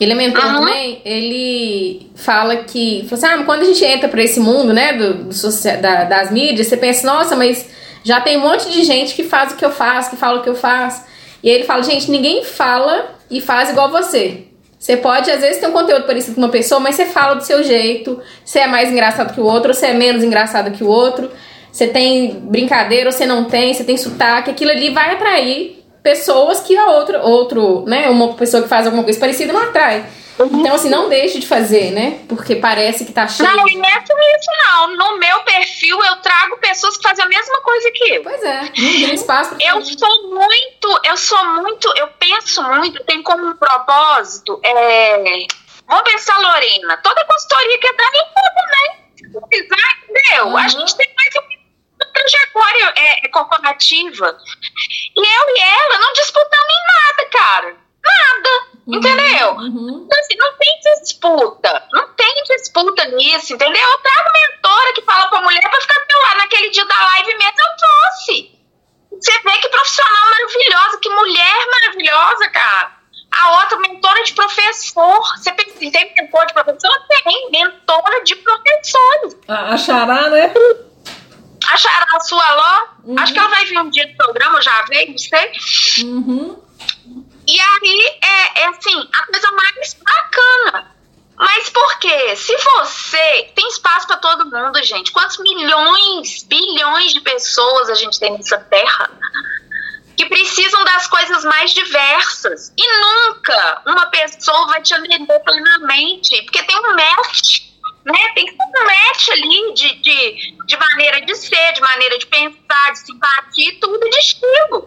Ele é mentor Aham. também. Ele fala que. Fala assim, ah, quando a gente entra pra esse mundo, né, do, do da- das mídias, você pensa, nossa, mas já tem um monte de gente que faz o que eu faço, que fala o que eu faço. E aí ele fala, gente, ninguém fala e faz igual você. Você pode, às vezes, ter um conteúdo parecido com uma pessoa, mas você fala do seu jeito. Você é mais engraçado que o outro, ou você é menos engraçado que o outro. Você tem brincadeira ou você não tem, você tem sotaque. Aquilo ali vai atrair pessoas que a outra, outro, né? Uma pessoa que faz alguma coisa parecida não atrai. Então, assim, não deixe de fazer, né? Porque parece que tá cheio. Não, e não é só isso, não. No meu perfil, eu trago pessoas que fazem a mesma coisa que eu. Pois é, tem espaço Eu sou muito, eu sou muito, eu penso muito, tem como um propósito, é... Vamos pensar, Lorena, toda consultoria que é dada, eu. Se precisar, entendeu? Uhum. A gente tem mais uma trajetória é, é, corporativa. E eu e ela não disputamos em nada, cara. Nada, entendeu? Uhum. Então, assim, não tem disputa. Não tem disputa nisso, entendeu? Eu trago mentora que fala pra mulher pra ficar do lado naquele dia da live mesmo, eu trouxe. Você vê que profissional maravilhosa, que mulher maravilhosa, cara. A outra, mentora de professor. Você pensa tem mentor de professor? Tem, mentora de professores. A, a Xará, né? Acharam a sua Ló? Acho que ela vai vir um dia do programa, já veio, não sei. Uhum. E aí é, é assim, a coisa mais bacana. Mas por quê? Se você tem espaço para todo mundo, gente, quantos milhões, bilhões de pessoas a gente tem nessa terra que precisam das coisas mais diversas. E nunca uma pessoa vai te atender plenamente, porque tem um match, né? Tem que ter um match ali de, de, de maneira de ser, de maneira de pensar, de simpatia e tudo, de estilo.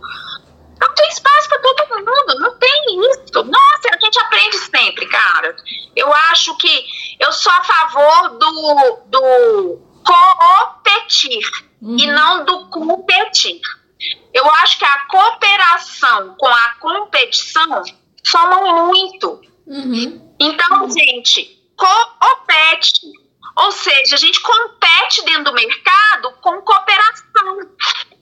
Não tem espaço para todo mundo, não tem isso. Nossa, a gente aprende sempre, cara. Eu acho que eu sou a favor do, do competir e não do competir. Eu acho que a cooperação com a competição somam muito. Uhum. Então, gente, coopete. Ou seja, a gente compete dentro do mercado com cooperação.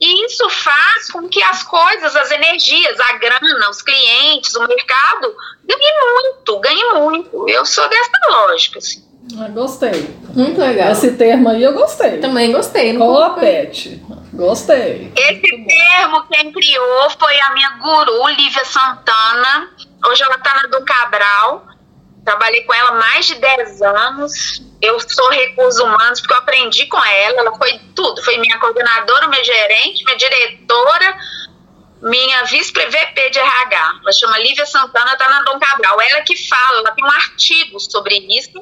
E isso faz com que as coisas, as energias, a grana, os clientes, o mercado ganhem muito, ganhem muito. Eu sou dessa lógica. Assim. Ah, gostei. Muito legal. Esse termo aí eu gostei. Também gostei. Copete. Gostei. Esse termo quem criou foi a minha guru, Lívia Santana. Hoje ela está na do Cabral. Trabalhei com ela mais de 10 anos. Eu sou recursos humanos porque eu aprendi com ela. Ela foi tudo. Foi minha coordenadora, minha gerente, minha diretora, minha vice-VP de RH. Ela chama Lívia Santana, está na Dom Cabral. Ela que fala, ela tem um artigo sobre isso,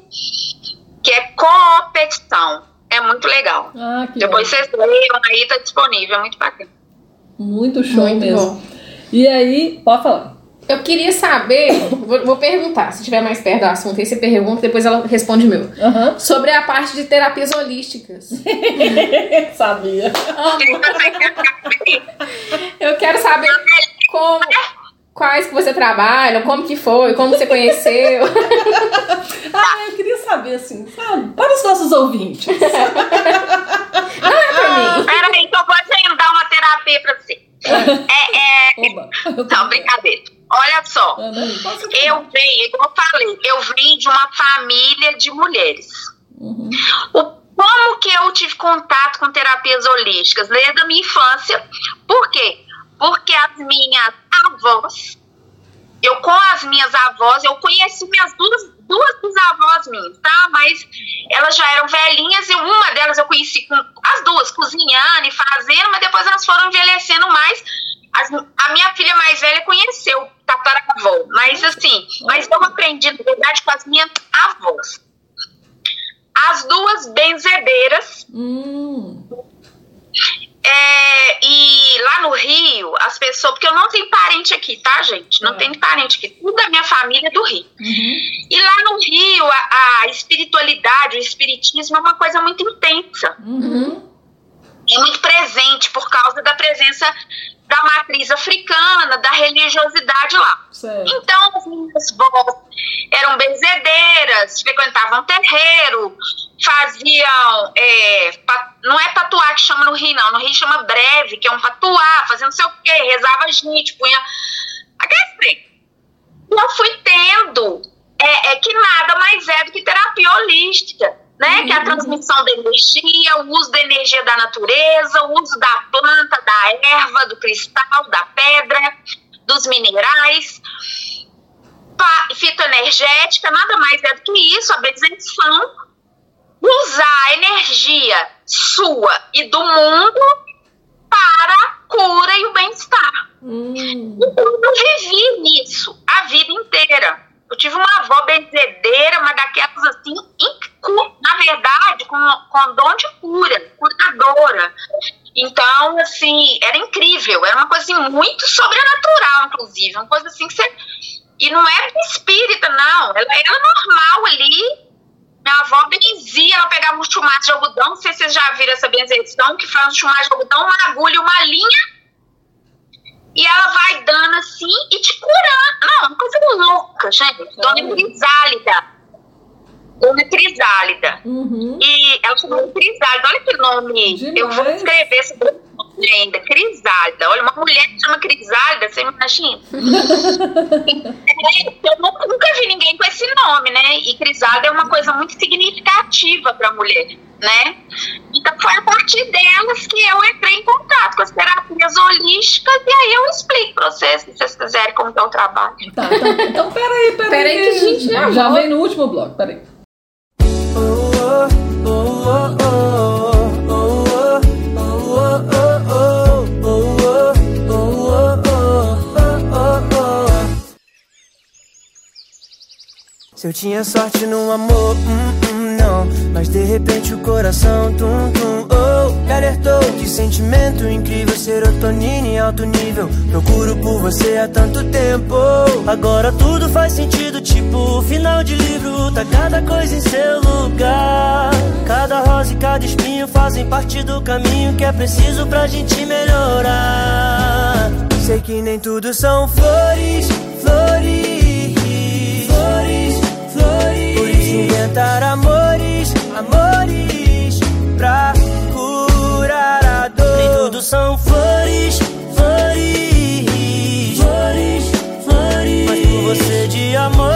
que é competição. É muito legal. Ah, que Depois ótimo. vocês leiam aí, tá disponível, é muito bacana. Muito show Muito mesmo. bom. E aí, pode falar. Eu queria saber, vou, vou perguntar, se estiver mais perto do assunto, aí você pergunta, depois ela responde o meu. Aham. Sobre a parte de terapias holísticas. [laughs] Sabia. Eu quero saber como, quais que você trabalha, como que foi, como você conheceu. [laughs] Ah, eu queria saber, assim, sabe? Para os nossos ouvintes. [laughs] Não é pra mim. Peraí, que eu vou agendar uma terapia pra você. É, é... Oba. Não, brincadeira. Olha só. Posso Eu venho, igual eu falei, eu vim de uma família de mulheres. Uhum. O- como que eu tive contato com terapias holísticas? Desde a minha infância. Por quê? Porque as minhas avós, eu com as minhas avós, eu conheci minhas duas, duas bisavós minhas, tá? Mas elas já eram velhinhas e uma delas eu conheci com as duas, cozinhando e fazendo, mas depois elas foram envelhecendo mais. As- a minha filha mais velha conheceu tataravó, mas assim, mas eu aprendi, na verdade, com as minhas avós. As duas benzedeiras, Hum. é, e lá no Rio, as pessoas, porque eu não tenho parente aqui, tá, gente? Não É. tenho parente aqui. Tudo da minha família é do Rio. Uhum. E lá no Rio, a, a espiritualidade, o espiritismo é uma coisa muito intensa. Uhum. É muito presente por causa da presença da matriz africana, da religiosidade lá. Certo. Então, as minhas vós eram benzedeiras, frequentavam terreiro, faziam. é, não é patuar que chama no Rio, não. No Rio chama breve, que é um patuar, fazendo não sei o quê, rezava gente, punha. Aquele. E eu fui tendo é, é que nada mais é do que terapia holística. Né? Que é a transmissão da energia, o uso da energia da natureza, o uso da planta, da erva, do cristal, da pedra, dos minerais, fitoenergética, nada mais é do que isso, a benção, usar a energia sua e do mundo para a cura e o bem-estar. Hum. Então, eu vivi nisso a vida inteira. Eu tive uma avó benzedeira, mas daquelas assim, com, com dom de cura, curadora. Então, assim, era incrível. Era uma coisa assim, muito sobrenatural, inclusive. Uma coisa assim que você. E não era espírita, não. Ela era normal ali. Minha avó benzia, ela pegava um chumaço de algodão. Não sei se vocês já viram essa benzeção, que faz um chumaço de algodão, uma agulha uma linha e ela vai dando assim e te curando. Não, uma coisa louca, gente. Dona Sério? Dona Crisálida. Uhum. E ela chamou Crisálida. Olha que nome. Demais. Eu vou escrever esse nome ainda. Crisálida. Olha, uma mulher que chama Crisálida, você imagina? É, [laughs] eu nunca, nunca vi ninguém com esse nome, né? E Crisálida é uma coisa muito significativa para a mulher, né? Então foi a partir delas que eu entrei em contato com as terapias holísticas e aí eu explico para vocês, se vocês quiserem, como é o trabalho. Tá, então, então peraí, peraí. Peraí que a gente já Já vem no último bloco, peraí. Se eu tinha sorte no amor, hum, Mas de repente o coração, tum, tum, oh. Me alertou que sentimento incrível, serotonina em alto nível. Procuro por você há tanto tempo. Agora tudo faz sentido, tipo final de livro. Tá cada coisa em seu lugar. Cada rosa e cada espinho fazem parte do caminho que é preciso pra gente melhorar. Sei que nem tudo são flores, flores, flores, flores. Por isso inventar amores, amores pra curar a dor. Nem tudo são flores, flores, flores, flores. Mas por você de amores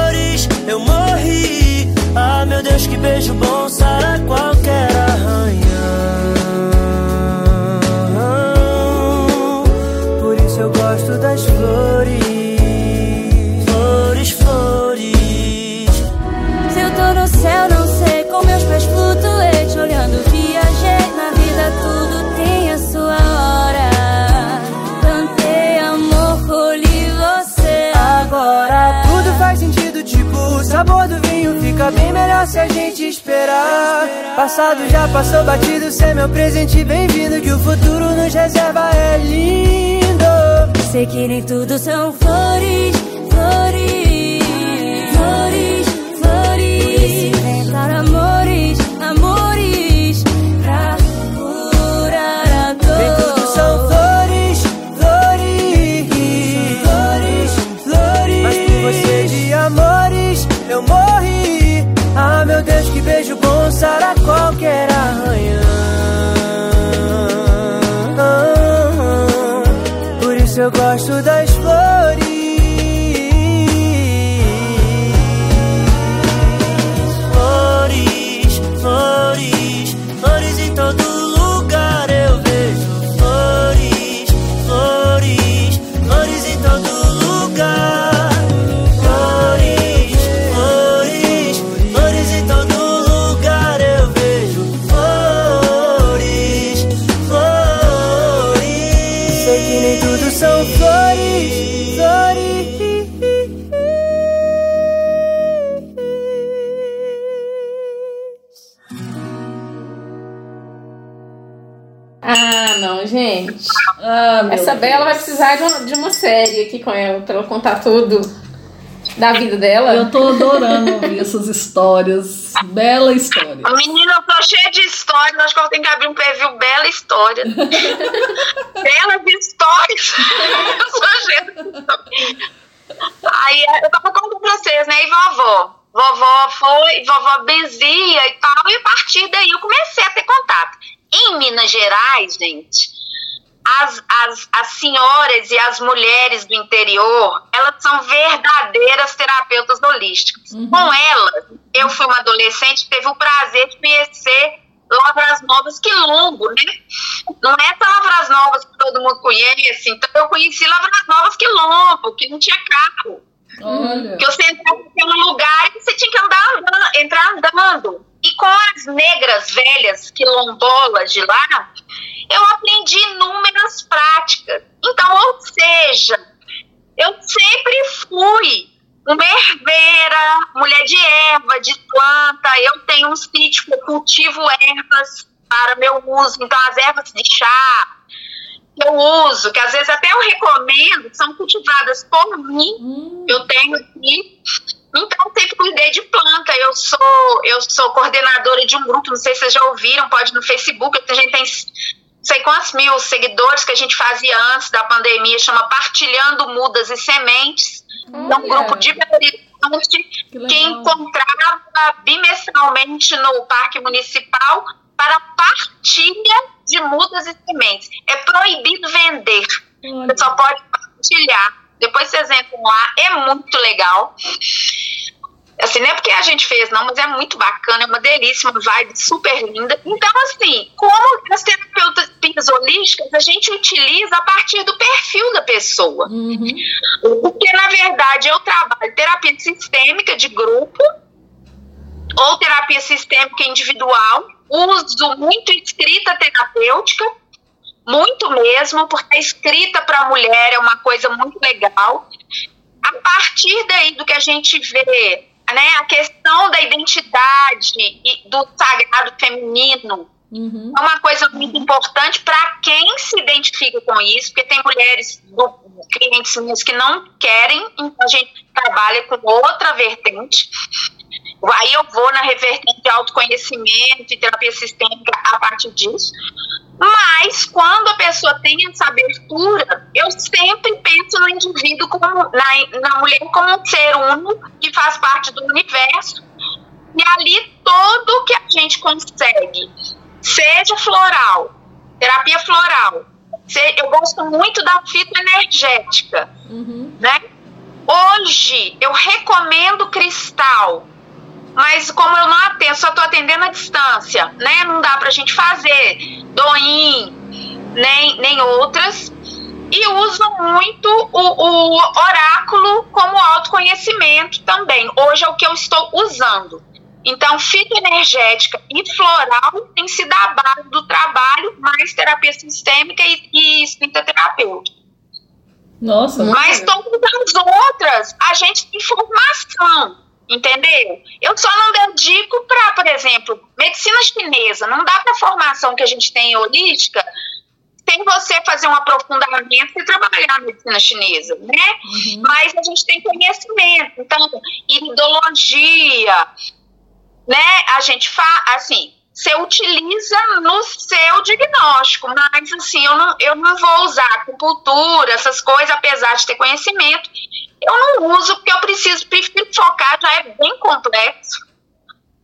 Passado já passou batido, cê é meu presente bem-vindo. Que o futuro nos reserva é lindo. Sei que nem tudo são flores, Bela vai precisar de uma, de uma série aqui com ela, pra ela contar tudo da vida dela. Eu tô adorando ouvir [laughs] essas histórias. Bela história. Menina, eu tô cheia de histórias. Acho que eu tenho que abrir um perfil Bela História. [laughs] Belas histórias. [laughs] eu sou cheia de histórias. Aí eu tava contando pra vocês, né? E vovó? Vovó foi, vovó benzia e tal. E a partir daí eu comecei a ter contato. Em Minas Gerais, gente, as, as, as senhoras e as mulheres do interior, elas são verdadeiras terapeutas holísticas. Com elas, eu fui uma adolescente que teve o prazer de conhecer Lavras Novas Quilombo, né? Não é essa Lavras Novas que todo mundo conhece. Então, eu conheci Lavras Novas Quilombo, que não tinha carro. Olha. Que você entrava num lugar e você tinha que andar, andando, entrar andando. E com as negras velhas quilombolas de lá, eu aprendi inúmeras práticas. Então, ou seja, eu sempre fui uma herveira, mulher de erva, de planta. Eu tenho um sítio que eu cultivo ervas para meu uso. Então, as ervas de chá que eu uso, que às vezes até eu recomendo, são cultivadas por mim. Hum, Eu tenho aqui. Então, eu sempre cuidei de planta. Eu sou, eu sou coordenadora de um grupo, não sei se vocês já ouviram, pode no Facebook. A gente tem sei quantos mil seguidores que a gente fazia antes da pandemia, chama Partilhando Mudas e Sementes. É um Olha. grupo de que que encontrava bimestralmente no Parque Municipal para partilha de mudas e sementes. É proibido vender. Você só pode partilhar. Depois vocês entram lá, é muito legal. Assim, não é porque a gente fez, não, mas é muito bacana, é uma delícia, uma vibe super linda. Então, assim, como as terapeutas holísticas, a gente utiliza a partir do perfil da pessoa. Uhum. Porque, na verdade, eu trabalho terapia sistêmica de grupo ou terapia sistêmica individual. Uso muito escrita terapêutica, muito mesmo, porque a escrita para a mulher é uma coisa muito legal. A partir daí do que a gente vê, né, a questão da identidade e do sagrado feminino, Uhum. é uma coisa muito importante para quem se identifica com isso, porque tem mulheres, do- clientes minhas que não querem, então a gente trabalha com outra vertente. Aí eu vou na revertente de autoconhecimento e terapia sistêmica a partir disso. Mas quando a pessoa tem essa abertura, eu sempre penso no indivíduo como na, na mulher como um ser uno que faz parte do universo. E ali todo que a gente consegue seja floral, terapia floral. se- Eu gosto muito da fitoenergética, Uhum. né? Hoje eu recomendo cristal, mas como eu não atendo, só estou atendendo à distância, né? Não dá pra gente fazer doim, nem, nem outras. E uso muito o, o oráculo como autoconhecimento também. Hoje é o que eu estou usando. Então, fitoenergética e floral tem sido a base do trabalho, mais terapia sistêmica e, e espírita terapêutica. Nossa. Mas todas as outras, a gente tem formação. Entendeu? Eu só não dedico para, por exemplo, medicina chinesa. Não dá para a formação que a gente tem em holística sem você fazer um aprofundamento e trabalhar a medicina chinesa, né? Uhum. Mas a gente tem conhecimento. Então, iridologia, né? A gente faz, assim, você utiliza no seu diagnóstico, mas assim, eu não, eu não vou usar acupuntura, essas coisas, apesar de ter conhecimento, eu não uso porque eu preciso, prefiro focar, já é bem complexo.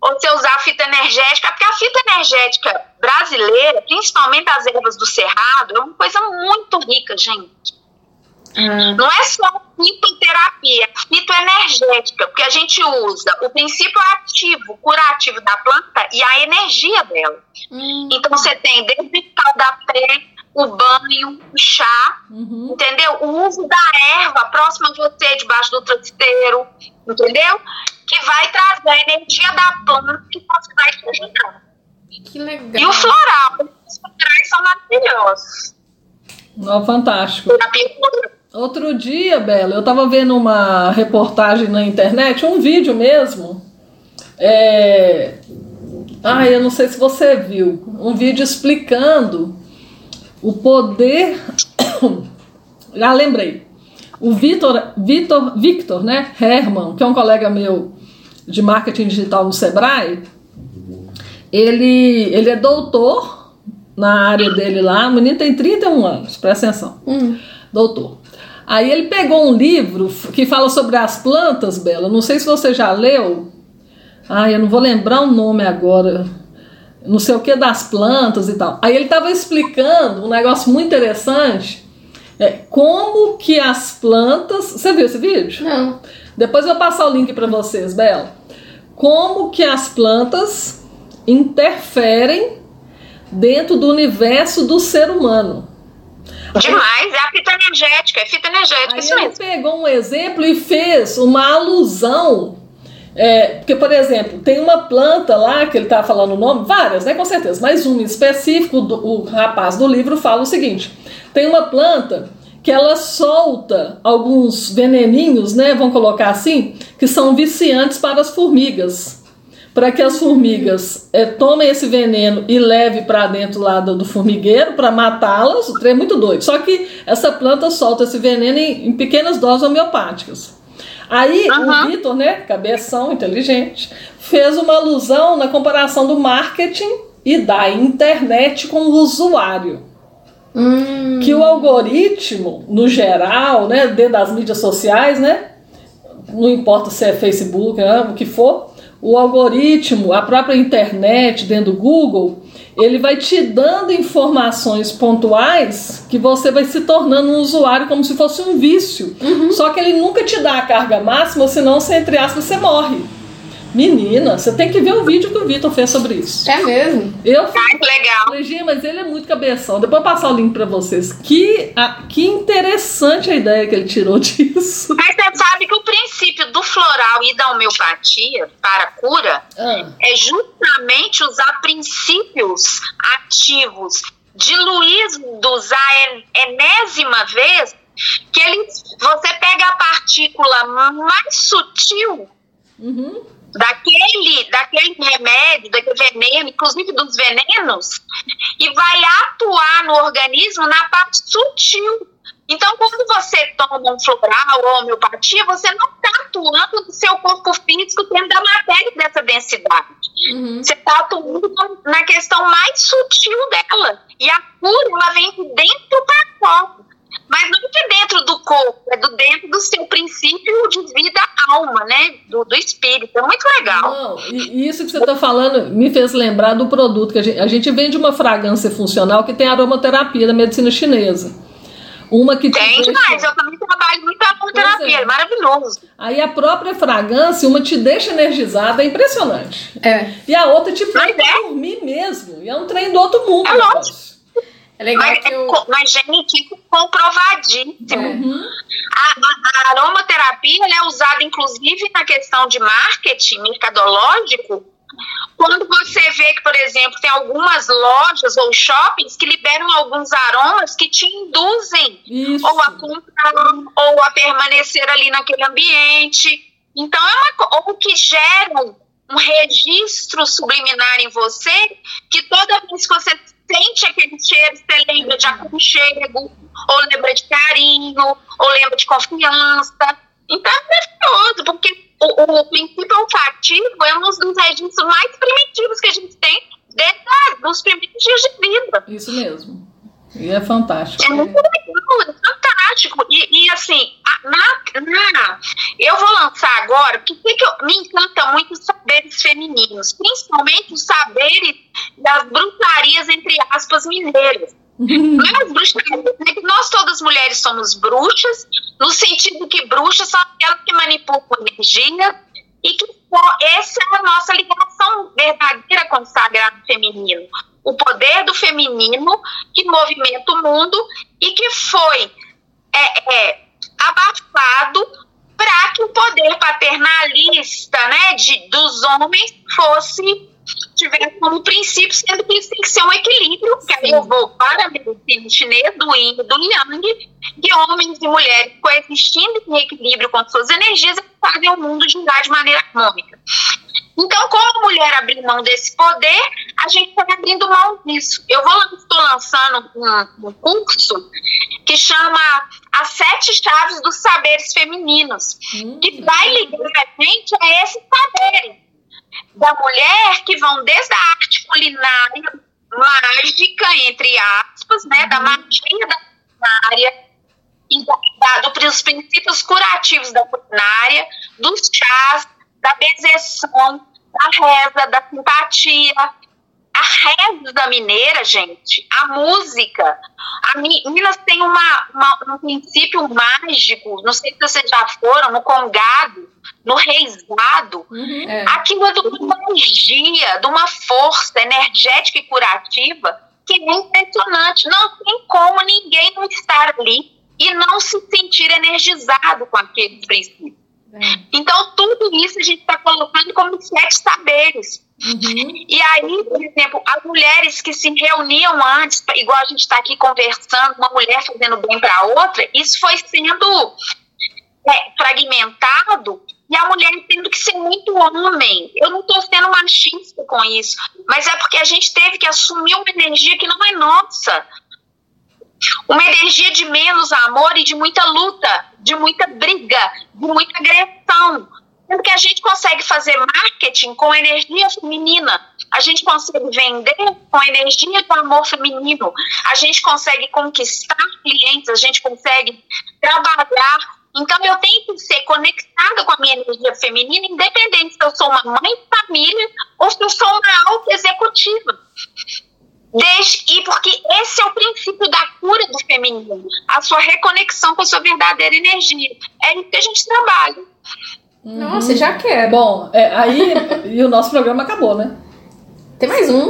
Ou você usar a fita energética, porque a fita energética brasileira, principalmente as ervas do cerrado, é uma coisa muito rica, gente. Não é só fitoterapia, é fitoenergética, porque a gente usa o princípio ativo, curativo da planta e a energia dela. Então você tem desde o da pele, o banho, o chá, Uhum. entendeu? O uso da erva próxima a você, debaixo do travesseiro, entendeu? Que vai trazer a energia da planta que você vai te ajudar. Que E o legal. floral, os florais são maravilhosos. Ó, fantástico. Outro dia, Bela, eu tava vendo uma reportagem na internet, um vídeo mesmo. É... Ah, eu não sei se você viu. Um vídeo explicando o poder. [coughs] Já lembrei. O Vitor, Vitor, Victor, né? Herman, que é um colega meu de marketing digital no Sebrae, ele, ele é doutor na área dele lá. O menino tem 31 anos, presta atenção. Doutor. Aí ele pegou um livro que fala sobre as plantas, Bela. Não sei se você já leu. Ai, eu não vou lembrar o nome agora. Não sei o que das plantas e tal. Aí ele estava explicando um negócio muito interessante. É, como que as plantas. Você viu esse vídeo? Não. Depois eu vou passar o link para vocês, Bela. Como que as plantas interferem dentro do universo do ser humano. Demais, é a fita energética, é fita energética, Aí isso ele mesmo. pegou um exemplo e fez uma alusão. É, porque, por exemplo, tem uma planta lá que ele está falando o nome, várias, né? Com certeza, mas uma em específico, do- o rapaz do livro fala o seguinte: tem uma planta que ela solta alguns veneninhos, né? Vamos colocar assim, que são viciantes para as formigas. Para que as formigas é, tomem esse veneno e leve para dentro lá do, do formigueiro para matá-las, o trem é muito doido. Só que essa planta solta esse veneno em, em pequenas doses homeopáticas. Aí Aham. o Vitor, né, cabeção inteligente, fez uma alusão na comparação do marketing e da internet com o usuário Hum, que o algoritmo, no geral, né, dentro das mídias sociais, né, não importa se é Facebook, né, o que for, o algoritmo, a própria internet, dentro do Google, ele vai te dando informações pontuais que você vai se tornando um usuário como se fosse um vício. Só que ele nunca te dá a carga máxima, senão, você, entre aspas, você morre. Menina, você tem que ver o vídeo que o Vitor fez sobre isso. é mesmo? Eu Ai, que legal. Falei, mas ele é muito cabeção. Depois eu vou passar o link pra vocês. Que, a- que interessante a ideia que ele tirou [laughs] disso. Mas você sabe que o princípio do floral e da homeopatia para a cura Ah, é justamente usar princípios ativos diluídos a en- enésima vez que eles, você pega a partícula mais sutil uhum. Daquele, daquele remédio, daquele veneno, inclusive dos venenos, e vai atuar no organismo na parte sutil. Então, quando você toma um floral ou homeopatia, você não está atuando no seu corpo físico dentro da matéria dessa densidade. Uhum. Você está atuando na questão mais sutil dela. E a cura, ela vem de dentro para fora. Mas não de dentro do corpo, é do dentro do seu princípio de vida alma, né? Do, do espírito. É muito legal. Não, e isso que você está falando me fez lembrar do produto que a gente, a gente vende uma fragrância funcional que tem aromaterapia da medicina chinesa. Uma que te Tem deixa- demais. Eu também trabalho muito a Pois terapia. é. É maravilhoso. Aí a própria fragrância, uma te deixa energizada, é impressionante. É. E a outra te pra é. dormir mesmo. E é um trem do outro mundo. É lógico. É legal Mas, que é o. co- mas gente, comprovadíssimo. Uhum. A, a- aromaterapia é usada, inclusive, na questão de marketing mercadológico. Quando você vê que, por exemplo, tem algumas lojas ou shoppings que liberam alguns aromas que te induzem Isso. ou a comprar ou a permanecer ali naquele ambiente. Então, é uma, ou que geram um registro subliminar em você, que toda vez que você sente aquele cheiro, você lembra de aconchego, ou lembra de carinho, ou lembra de confiança. Então é maravilhoso, porque o, o princípio olfativo é um dos registros mais primitivos que a gente tem desde os primeiros dias de vida. Isso mesmo. E é fantástico. É muito legal, é fantástico. E, e, assim, na, na- eu vou lançar agora, porque que que eu- me encanta muito os saberes femininos, principalmente os saberes das bruxarias, entre aspas, mineiras. Não é as bruxarias, né? que nós todas mulheres somos bruxas, no sentido que bruxas são aquelas que manipulam energia e que essa é a nossa ligação verdadeira com o sagrado feminino. O poder do feminino que movimenta o mundo e que foi é, é, abafado para que o poder paternalista né, de, dos homens fosse tivesse como princípio, sendo que isso tem que ser um equilíbrio, que aí eu vou para a medicina chinesa, do yin e do yang, de homens e mulheres coexistindo em equilíbrio com suas energias e fazem o mundo girar de maneira harmônica. Então, como a mulher abrir mão desse poder, a gente está abrindo mão disso. Eu vou estou lançando um, um curso que chama As Sete Chaves dos Saberes Femininos, que vai ligar a gente a esses saberes da mulher que vão desde a arte culinária mágica, entre aspas, né, da magia da culinária, e da, da- dos princípios curativos da culinária, dos chás, da benzeção, da reza, da simpatia. A reza da mineira, gente, a música. A Mi- Minas tem uma, uma- um princípio mágico, não sei se vocês já foram, no congado, no reisado. É. Aquilo é de uma energia, de uma força energética e curativa que é impressionante. Não tem como ninguém não estar ali e não se sentir energizado com aqueles princípios. Então, tudo isso a gente está colocando como sete saberes. E aí, por exemplo, as mulheres que se reuniam antes, igual a gente está aqui conversando, uma mulher fazendo bem para a outra, isso foi sendo é, fragmentado e a mulher tendo que ser muito homem. Eu não estou sendo machista com isso, mas é porque a gente teve que assumir uma energia que não é nossa. Uma energia de menos amor e de muita luta, de muita briga, de muita agressão. Sendo que a gente consegue fazer marketing com energia feminina. A gente consegue vender com energia do amor feminino. A gente consegue conquistar clientes, a gente consegue trabalhar. Então eu tenho que ser conectada com a minha energia feminina, independente se eu sou uma mãe de família ou se eu sou uma alta executiva. Desde, e porque esse é o princípio da cura do feminino, a sua reconexão com a sua verdadeira energia. É isso que a gente trabalha. Nossa, já quero. Bom, é, aí e o nosso programa acabou, né? Tem mais um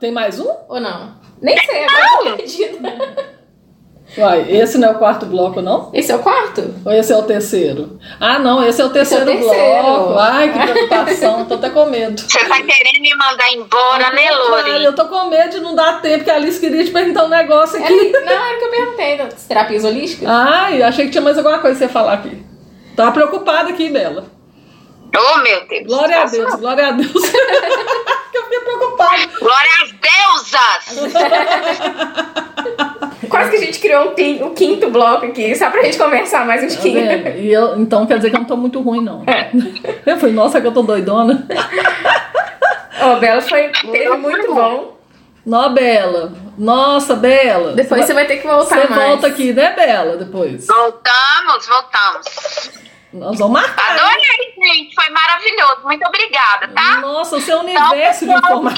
Tem mais um? ou não? Nem sei, agora eu tô perdida. [laughs] Uai, esse não é o quarto bloco, não? Esse é o quarto? Ou esse é o terceiro? Ah, não, esse é o terceiro, terceiro. bloco. Ai, que preocupação, tô até com medo. Você tá querendo me mandar embora, né, Ai, Lori? eu tô com medo de não dar tempo, que a Alice queria te perguntar um negócio Era, aqui. não, era o que eu perguntei das terapias holísticas. Ai, achei que tinha mais alguma coisa pra você falar aqui. Tava preocupada aqui, Bela. Oh, meu Deus. Glória a Deus, glória a Deus. [laughs] eu fiquei preocupada. Glória às deusas! [laughs] Gente criou um, um quinto bloco aqui, só pra gente conversar mais um Tá tiquinho. vendo? E eu, então quer dizer que eu não tô muito ruim, não. É. [laughs] Eu falei, nossa, que eu tô doidona. Ó, Bela foi teve muito bom. Nó, Bela. Nossa, Bela. Depois você vai ter que voltar Você mais. volta aqui, né, Bela? Depois. Voltamos, voltamos. Nós vamos marcar. hein? Adorei, gente. Foi maravilhoso. Muito obrigada, tá? Nossa, o seu Então, universo de pessoal, [laughs]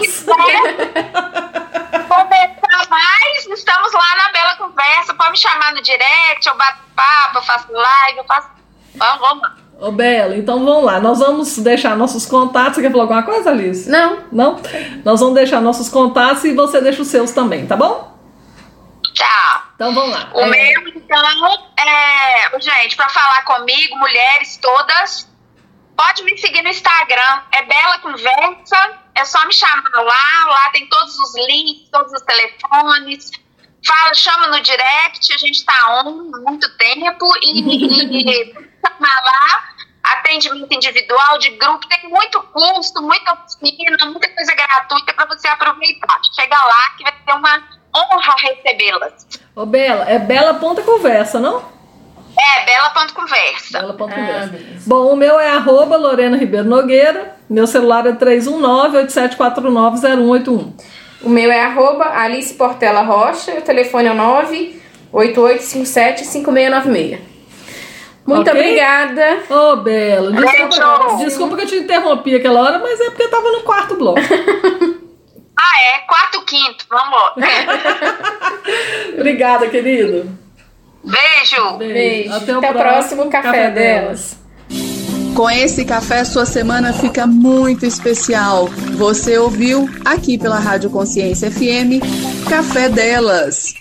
mais, estamos lá na Bela Conversa. Pode me chamar no direct, eu bato papo, eu faço live, eu faço. Vamos, vamos lá. Ô, Bela, então vamos lá. Nós vamos deixar nossos contatos. Você quer falar alguma coisa, Alice? Não, Não? Nós vamos deixar nossos contatos e você deixa os seus também, tá bom? Tchau. Então vamos lá. O É, meu, então, é. Gente, pra falar comigo, mulheres todas, pode me seguir no Instagram. É Bela Conversa. É só me chamar lá. Lá tem todos os links, todos os telefones. Fala, chama no direct. A gente tá on há muito tempo. E, e [laughs] chamar lá. Atendimento individual, de grupo, tem muito custo, muita oficina, muita coisa gratuita para você aproveitar. Chega lá que vai ser uma honra recebê-las. Ô, Bela, é Bela Ponta Conversa, não? É, bela.conversa. Bela Ponta Ah. Bom, o meu é arroba Lorena Ribeiro Nogueira. Meu celular é 319-8749-0181. O meu é arroba Alice Portela Rocha, o telefone é o 988575696. Muito Ok? obrigada. Ô, Bela, desculpa, desculpa que eu te interrompi aquela hora, mas é porque eu tava no quarto bloco. Ah, é? Quarto, quinto. Vamos lá. [laughs] [laughs] Obrigada, querido. Beijo. Beijo. Até o Até o próximo café delas. Com esse café, sua semana fica muito especial. Você ouviu aqui pela Rádio Consciência FM Café Delas.